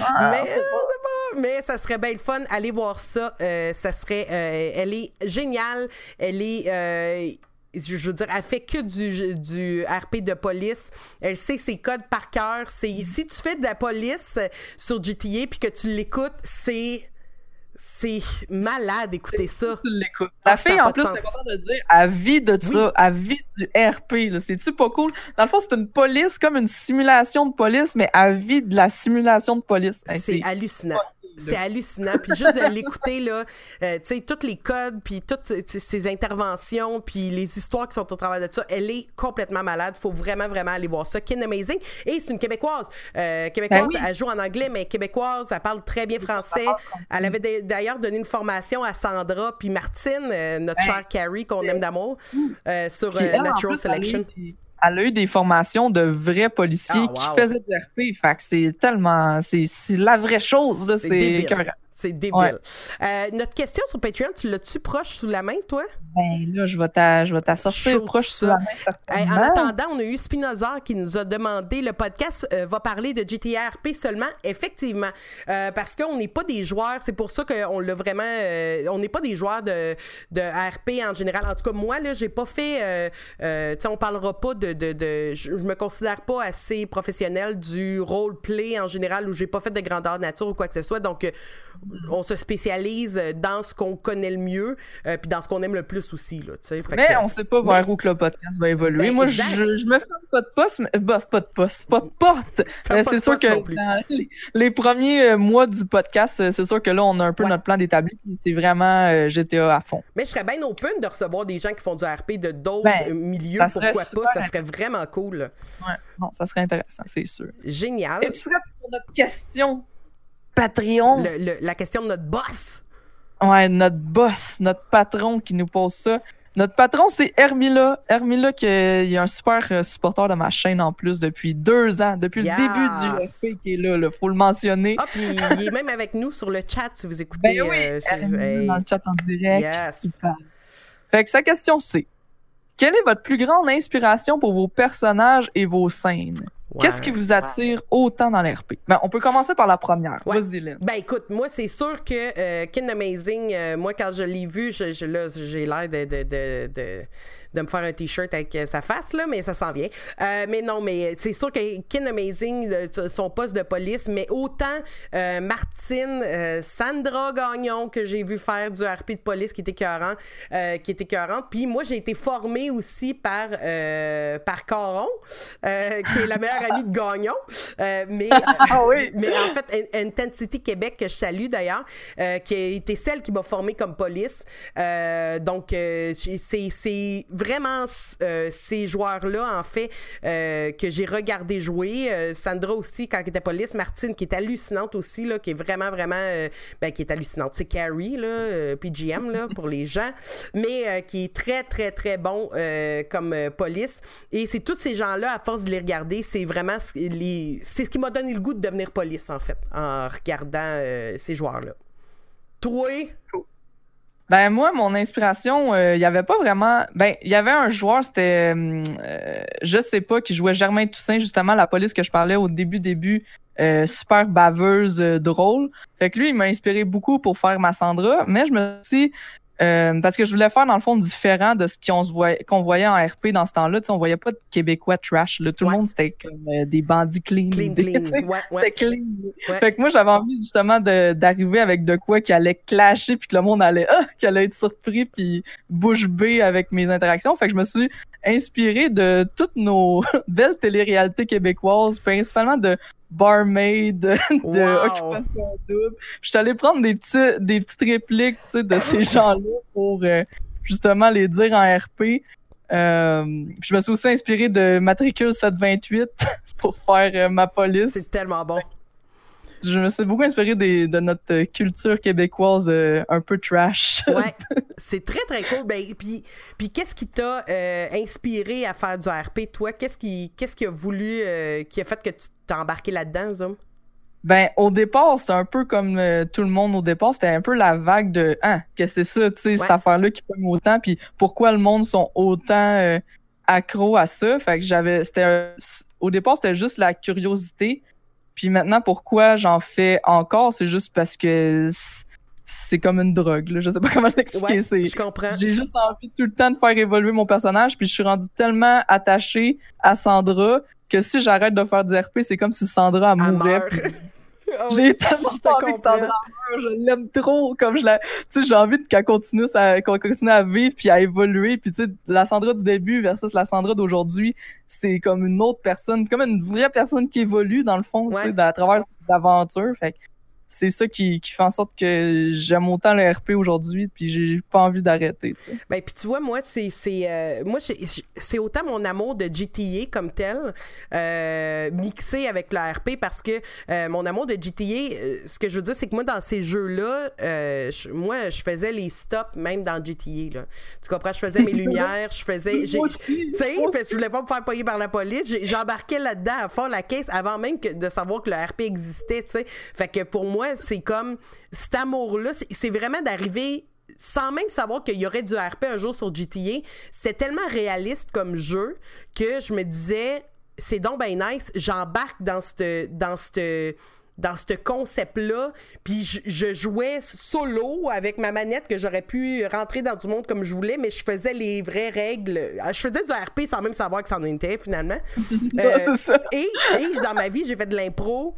Ah, mais, on sait pas. mais ça serait bien le fun. Allez voir ça. Euh, ça serait, euh, elle est géniale. Elle est. je je veux dire, elle fait que du, du RP de police. Elle sait ses codes par cœur. C'est Si tu fais de la police sur GTA puis que tu l'écoutes, c'est. C'est malade d'écouter ça. tu l'écoutes. La fille, en plus, c'est content de le dire, elle vit de Oui. ça, elle vit du RP. C'est-tu pas cool? Dans le fond, c'est une police, comme une simulation de police, mais elle vit de la simulation de police. Hey, C'est hallucinant. C'est hallucinant. Puis juste de l'écouter, là, euh, tu sais, tous les codes, puis toutes ses interventions, puis les histoires qui sont au travers de ça, elle est complètement malade. faut vraiment, vraiment aller voir ça. Kin Amazing. Et c'est une Québécoise. Euh, Québécoise, Ben oui. elle joue en anglais, mais québécoise, elle parle très bien français. Elle avait d'ailleurs donné une formation à Sandra puis Martine, euh, notre Hey. chère Carrie, qu'on aime d'amour, sur en Natural Selection. Elle a eu des formations de vrais policiers Ah, qui faisaient du RP. Fait que c'est tellement. C'est la vraie chose. C'est écœurant. C'est débile. Ouais. Euh, notre question sur Patreon, tu l'as-tu proche sous la main, toi? Ben là, je vais t'assortir proche ça. sous la main. Hey, en attendant, on a eu Spinoza qui nous a demandé le podcast euh, va parler de GTRP seulement, effectivement, Euh, parce qu'on n'est pas des joueurs. C'est pour ça qu'on l'a vraiment. on n'est pas des joueurs de, de RP en général. En tout cas, moi là, j'ai pas fait. Tu sais, on parlera pas de. de, de- je, me considère pas assez professionnel du roleplay en général où j'ai pas fait de grandeur nature ou quoi que ce soit. Donc, on se spécialise dans ce qu'on connaît le mieux, euh, puis dans ce qu'on aime le plus aussi là. Fait Mais que- on sait pas vers où que le podcast va évoluer. Ben, Moi, je, je me ferme pas de poste, mais, bah, pas de poste, pas de porte. Euh, c'est sûr que dans les, les premiers euh, mois du podcast, c'est sûr que là, on a un peu Ouais. notre plan d'établi. C'est vraiment euh, GTA à fond. Mais je serais bien open de recevoir des gens qui font du RP de d'autres Ben, milieux. Pourquoi pas? Ça serait vraiment cool. Ouais. Non, ça serait intéressant, c'est sûr. Génial. Es-tu prête pour notre question Patreon? Le- le- la question de notre boss. Ouais, notre boss, notre patron qui nous pose ça. Notre patron, c'est Hermila. Hermila, qui est, il un super euh, supporter de ma chaîne en plus depuis deux ans, depuis Yes. le début du RP qui est là, là, faut le mentionner. Ah, puis il est même avec nous sur le chat si vous écoutez. Ben oui, euh, sur- Hermila hey. dans le chat en direct. Yes. Super. Fait que sa question c'est quelle est votre plus grande inspiration pour vos personnages et vos scènes? Qu'est-ce qui vous attire autant dans l'RP? Ben, on peut commencer par la première. Ouais. Vas-y, Lynn. Ben écoute, moi c'est sûr que euh, Kin Amazing, euh, moi quand je l'ai vu, je, je- là j'ai l'air de, de, de, de, de me faire un t-shirt avec euh, sa face là, mais ça s'en vient. Euh, mais non, mais c'est sûr que Kin Amazing, le- son poste de police, mais autant Martine, Sandra Gagnon que j'ai vu faire du RP de police qui était écœurant, qui était écœurante. Puis moi j'ai été formée aussi par par Caron, qui est la meilleure ami de Gagnon. Euh, mais, ah oui. mais en fait, Intensity Québec, que je salue d'ailleurs, euh, qui a été celle qui m'a formée comme police. Euh, donc, c'est vraiment ces joueurs-là, en fait, que j'ai regardé jouer. Sandra aussi, quand elle était police. Martine, qui est hallucinante aussi, là, qui est vraiment, vraiment, ben, qui est hallucinante. C'est Carrie, là, PGM, là, pour les gens, mais qui est très, très, très bon comme police. Et c'est tous ces gens-là, à force de les regarder, c'est vraiment c'est ce qui m'a donné le goût de devenir police, en fait, en regardant euh, ces joueurs-là. Toi? Ben moi, mon inspiration, il euh, n'y avait pas vraiment. Ben, il y avait un joueur, c'était, euh, je sais pas, qui jouait Germain Toussaint, justement, la police que je parlais au début, début, super baveuse, drôle. Fait que lui, il m'a inspiré beaucoup pour faire ma Sandra, mais je me suis euh, parce que je voulais faire dans le fond différent de ce qu'on voyait, qu'on voyait en RP dans ce temps-là. Tu sais, on voyait pas de Québécois trash. Là. Tout le monde c'était comme euh, des bandits clean. Clean, clean. Ouais, c'était clean. Fait que moi j'avais envie justement d'arriver avec de quoi qui allait clasher puis que le monde allait ah, qui allait être surpris puis bouche bée avec mes interactions. Fait que je me suis inspiré de toutes nos belles téléréalités québécoises, principalement de barmaid de, Occupation Double. Je suis allé prendre des, petits, des petites répliques de ces gens-là pour euh, justement les dire en RP. Euh, je me suis aussi inspiré de Matricule 728 pour faire euh, ma police. C'est tellement bon je me suis beaucoup inspiré de notre culture québécoise euh, un peu trash. ouais, c'est très très cool. Ben, puis, puis qu'est-ce qui t'a euh, inspiré à faire du RP, toi? Qu'est-ce qui, qu'est-ce qui a voulu, euh, qui a fait que tu t'es embarqué là-dedans, Zoom? Ben, au départ, c'est un peu comme tout le monde au départ, c'était un peu la vague de Ah, que c'est ça, tu sais, cette affaire-là qui pogne autant, puis pourquoi le monde sont autant accro à ça? Fait que j'avais. C'était au départ, c'était juste la curiosité. Puis maintenant, pourquoi j'en fais encore, c'est juste parce que c'est comme une drogue. Là. Je sais pas comment l'expliquer. Ouais, je comprends. J'ai juste envie tout le temps de faire évoluer mon personnage, puis je suis rendu tellement attaché à Sandra que si j'arrête de faire du RP, c'est comme si Sandra mourait. Ah j'ai tellement envie que meure, je l'aime trop, comme je la, tu sais, j'ai envie qu'elle continue, à, continue à vivre puis à évoluer, puis tu sais, la Sandra du début versus la Sandra d'aujourd'hui, c'est comme une autre personne, comme une vraie personne qui évolue dans le fond, tu sais, à travers l'aventure, fait c'est ça qui, qui, fait en sorte que j'aime autant le RP aujourd'hui, puis j'ai pas envie d'arrêter. Ben, puis tu vois, moi, c'est euh, moi c'est autant mon amour de GTA comme tel, euh, mixé avec le RP, parce que euh, mon amour de GTA, ce que je veux dire, c'est que moi, dans ces jeux-là, moi, je faisais les stops même dans GTA. Là. Tu comprends? Je faisais mes lumières, je faisais... Tu sais, parce que je voulais pas me faire payer par la police. J'embarquais là-dedans à fond la caisse avant même que, de savoir que le RP existait, tu sais. Fait que pour moi, c'est comme cet amour-là, c'est vraiment d'arriver sans même savoir qu'il y aurait du RP un jour sur GTA. C'était tellement réaliste comme jeu que je me disais, c'est donc ben nice, j'embarque dans ce dans dans ce concept-là, puis je, jouais solo avec ma manette que j'aurais pu rentrer dans du monde comme je voulais, mais je faisais les vraies règles. Je faisais du RP sans même savoir que ça en était finalement. Euh, et, et dans ma vie, j'ai fait de l'impro,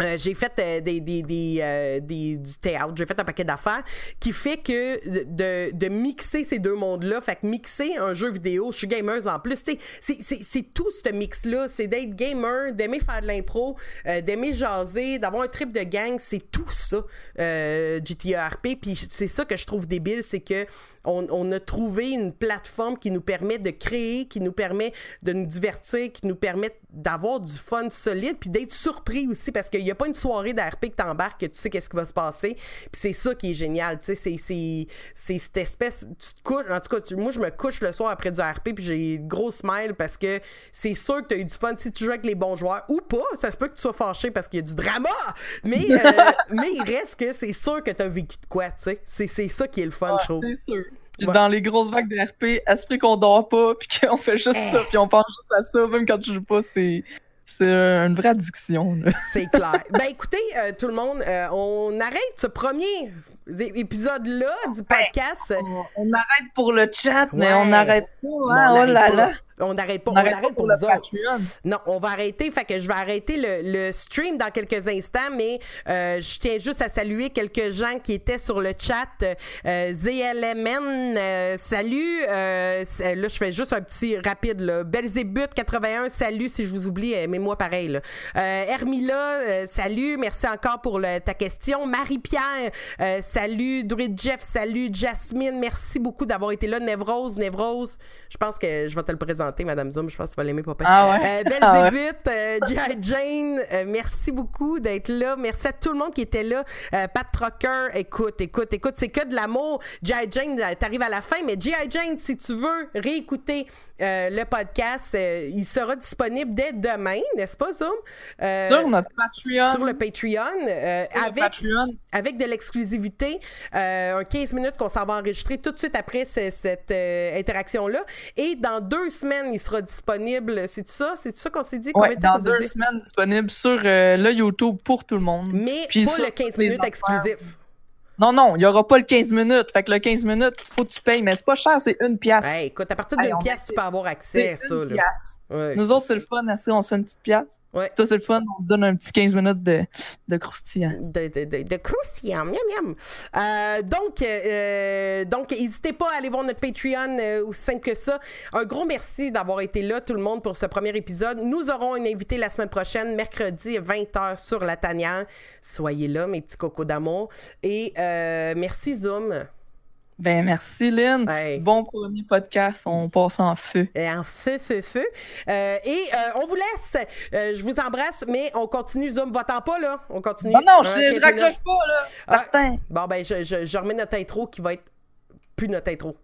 euh, j'ai fait euh, des, des, euh, des, du théâtre, j'ai fait un paquet d'affaires qui fait que de, de mixer ces deux mondes-là, fait que mixer un jeu vidéo, je suis gamer en plus, c'est tout ce mix-là, c'est d'être gamer, d'aimer faire de l'impro, d'aimer jaser, d'avoir un trip de gang, c'est tout ça, GTA RP, puis c'est ça que je trouve débile, c'est que on, a trouvé une plateforme qui nous permet de créer, qui nous permet de nous divertir, qui nous permet d'avoir du fun solide, puis d'être surpris aussi, parce qu'il n'y a pas une soirée d'ARP que t'embarques, que tu sais qu'est-ce qui va se passer. Puis c'est ça qui est génial, tu sais, c'est cette espèce... Tu te couches, en tout cas, moi, je me couche le soir après du ARP, puis j'ai une grosse smile, parce que c'est sûr que tu as eu du fun si tu joues avec les bons joueurs, ou pas, ça se peut que tu sois fâché parce qu'il y a du drama, mais, euh, mais il reste que c'est sûr que tu as vécu de quoi, tu sais. C'est ça qui est le fun, je trouve. C'est sûr. Dans les grosses vagues de RP, esprit qu'on dort pas, puis qu'on fait juste ça, puis on pense juste à ça, même quand tu joues pas, c'est. C'est une vraie addiction. C'est clair. ben écoutez, euh, tout le monde, euh, on arrête ce premier épisode-là du podcast. on, arrête pour le chat, mais on n'arrête pas. Hein? oh là là. On n'arrête pas. On On arrête pour pour le autres. Non, on va arrêter. Fait que je vais arrêter le, le stream dans quelques instants, mais euh, je tiens juste à saluer quelques gens qui étaient sur le chat. Euh, ZLMN, euh, salut. Là, je fais juste un petit rapide. Là. Belzébuth 81, salut. Si je vous oublie, aimez-moi pareil. Là. Hermila, salut. Merci encore pour le- ta question. Marie-Pierre, salut. Druid Jeff, salut. Jasmine, merci beaucoup d'avoir été là. Névrose, Névrose. Je pense que je vais te le présenter, Madame Zoom. Je pense que tu vas l'aimer, papa. Ah ouais? Euh, Ah ouais. Euh, G.I. Jane, euh, merci beaucoup d'être là. Merci à tout le monde qui était là. Pat Trucker, écoute, écoute, écoute, c'est que de l'amour. G.I. Jane, t'arrives à la fin, mais G.I. Jane, si tu veux réécouter euh, le podcast, euh, il sera disponible dès demain, n'est-ce pas, Zoom? Euh, Sur notre Patreon. sur le Patreon, Sur le avec Patreon. avec de l'exclusivité, un 15 minutes qu'on s'en va enregistrer tout de suite après ce- cette interaction-là. Et dans deux semaines, il sera disponible. C'est ça? C'est ça qu'on s'est dit? Ouais, dans deux dit? semaines disponible sur euh, le YouTube pour tout le monde. Mais Puis pas le 15 les minutes exclusif. Non, non, il n'y aura pas le 15 minutes. Fait que le 15 minutes, faut que tu payes, mais c'est pas cher, c'est une pièce. Hey, écoute, à partir d'une pièce, tu peux avoir accès à ça. une Là. pièce. Ouais. Nous autres, c'est le fun, assez, on se fait une petite pièce. Ouais. Toi, c'est le fun, on te donne un petit 15 minutes de, de croustillant. de, de, de, de croustillant, miam miam. Euh, donc, euh, donc, n'hésitez pas à aller voir notre Patreon, euh, aussi simple que ça. Un gros merci d'avoir été là, tout le monde, pour ce premier épisode. Nous aurons une invitée la semaine prochaine, mercredi, 20h sur la tanière. Soyez là, mes petits cocos d'amour. Et euh, merci, Zoom. Ben, merci, Lynn. Bon premier podcast, on passe en feu. En feu, feu, feu. Euh, et euh, on vous laisse. Euh, je vous embrasse, mais on continue. Zoom, va-t'en pas, là. On continue. Non, non, je, Hein, je 15 raccroche pas, là. Ah. Certain. Bon, ben, je, je, je remets notre intro qui va être plus notre intro.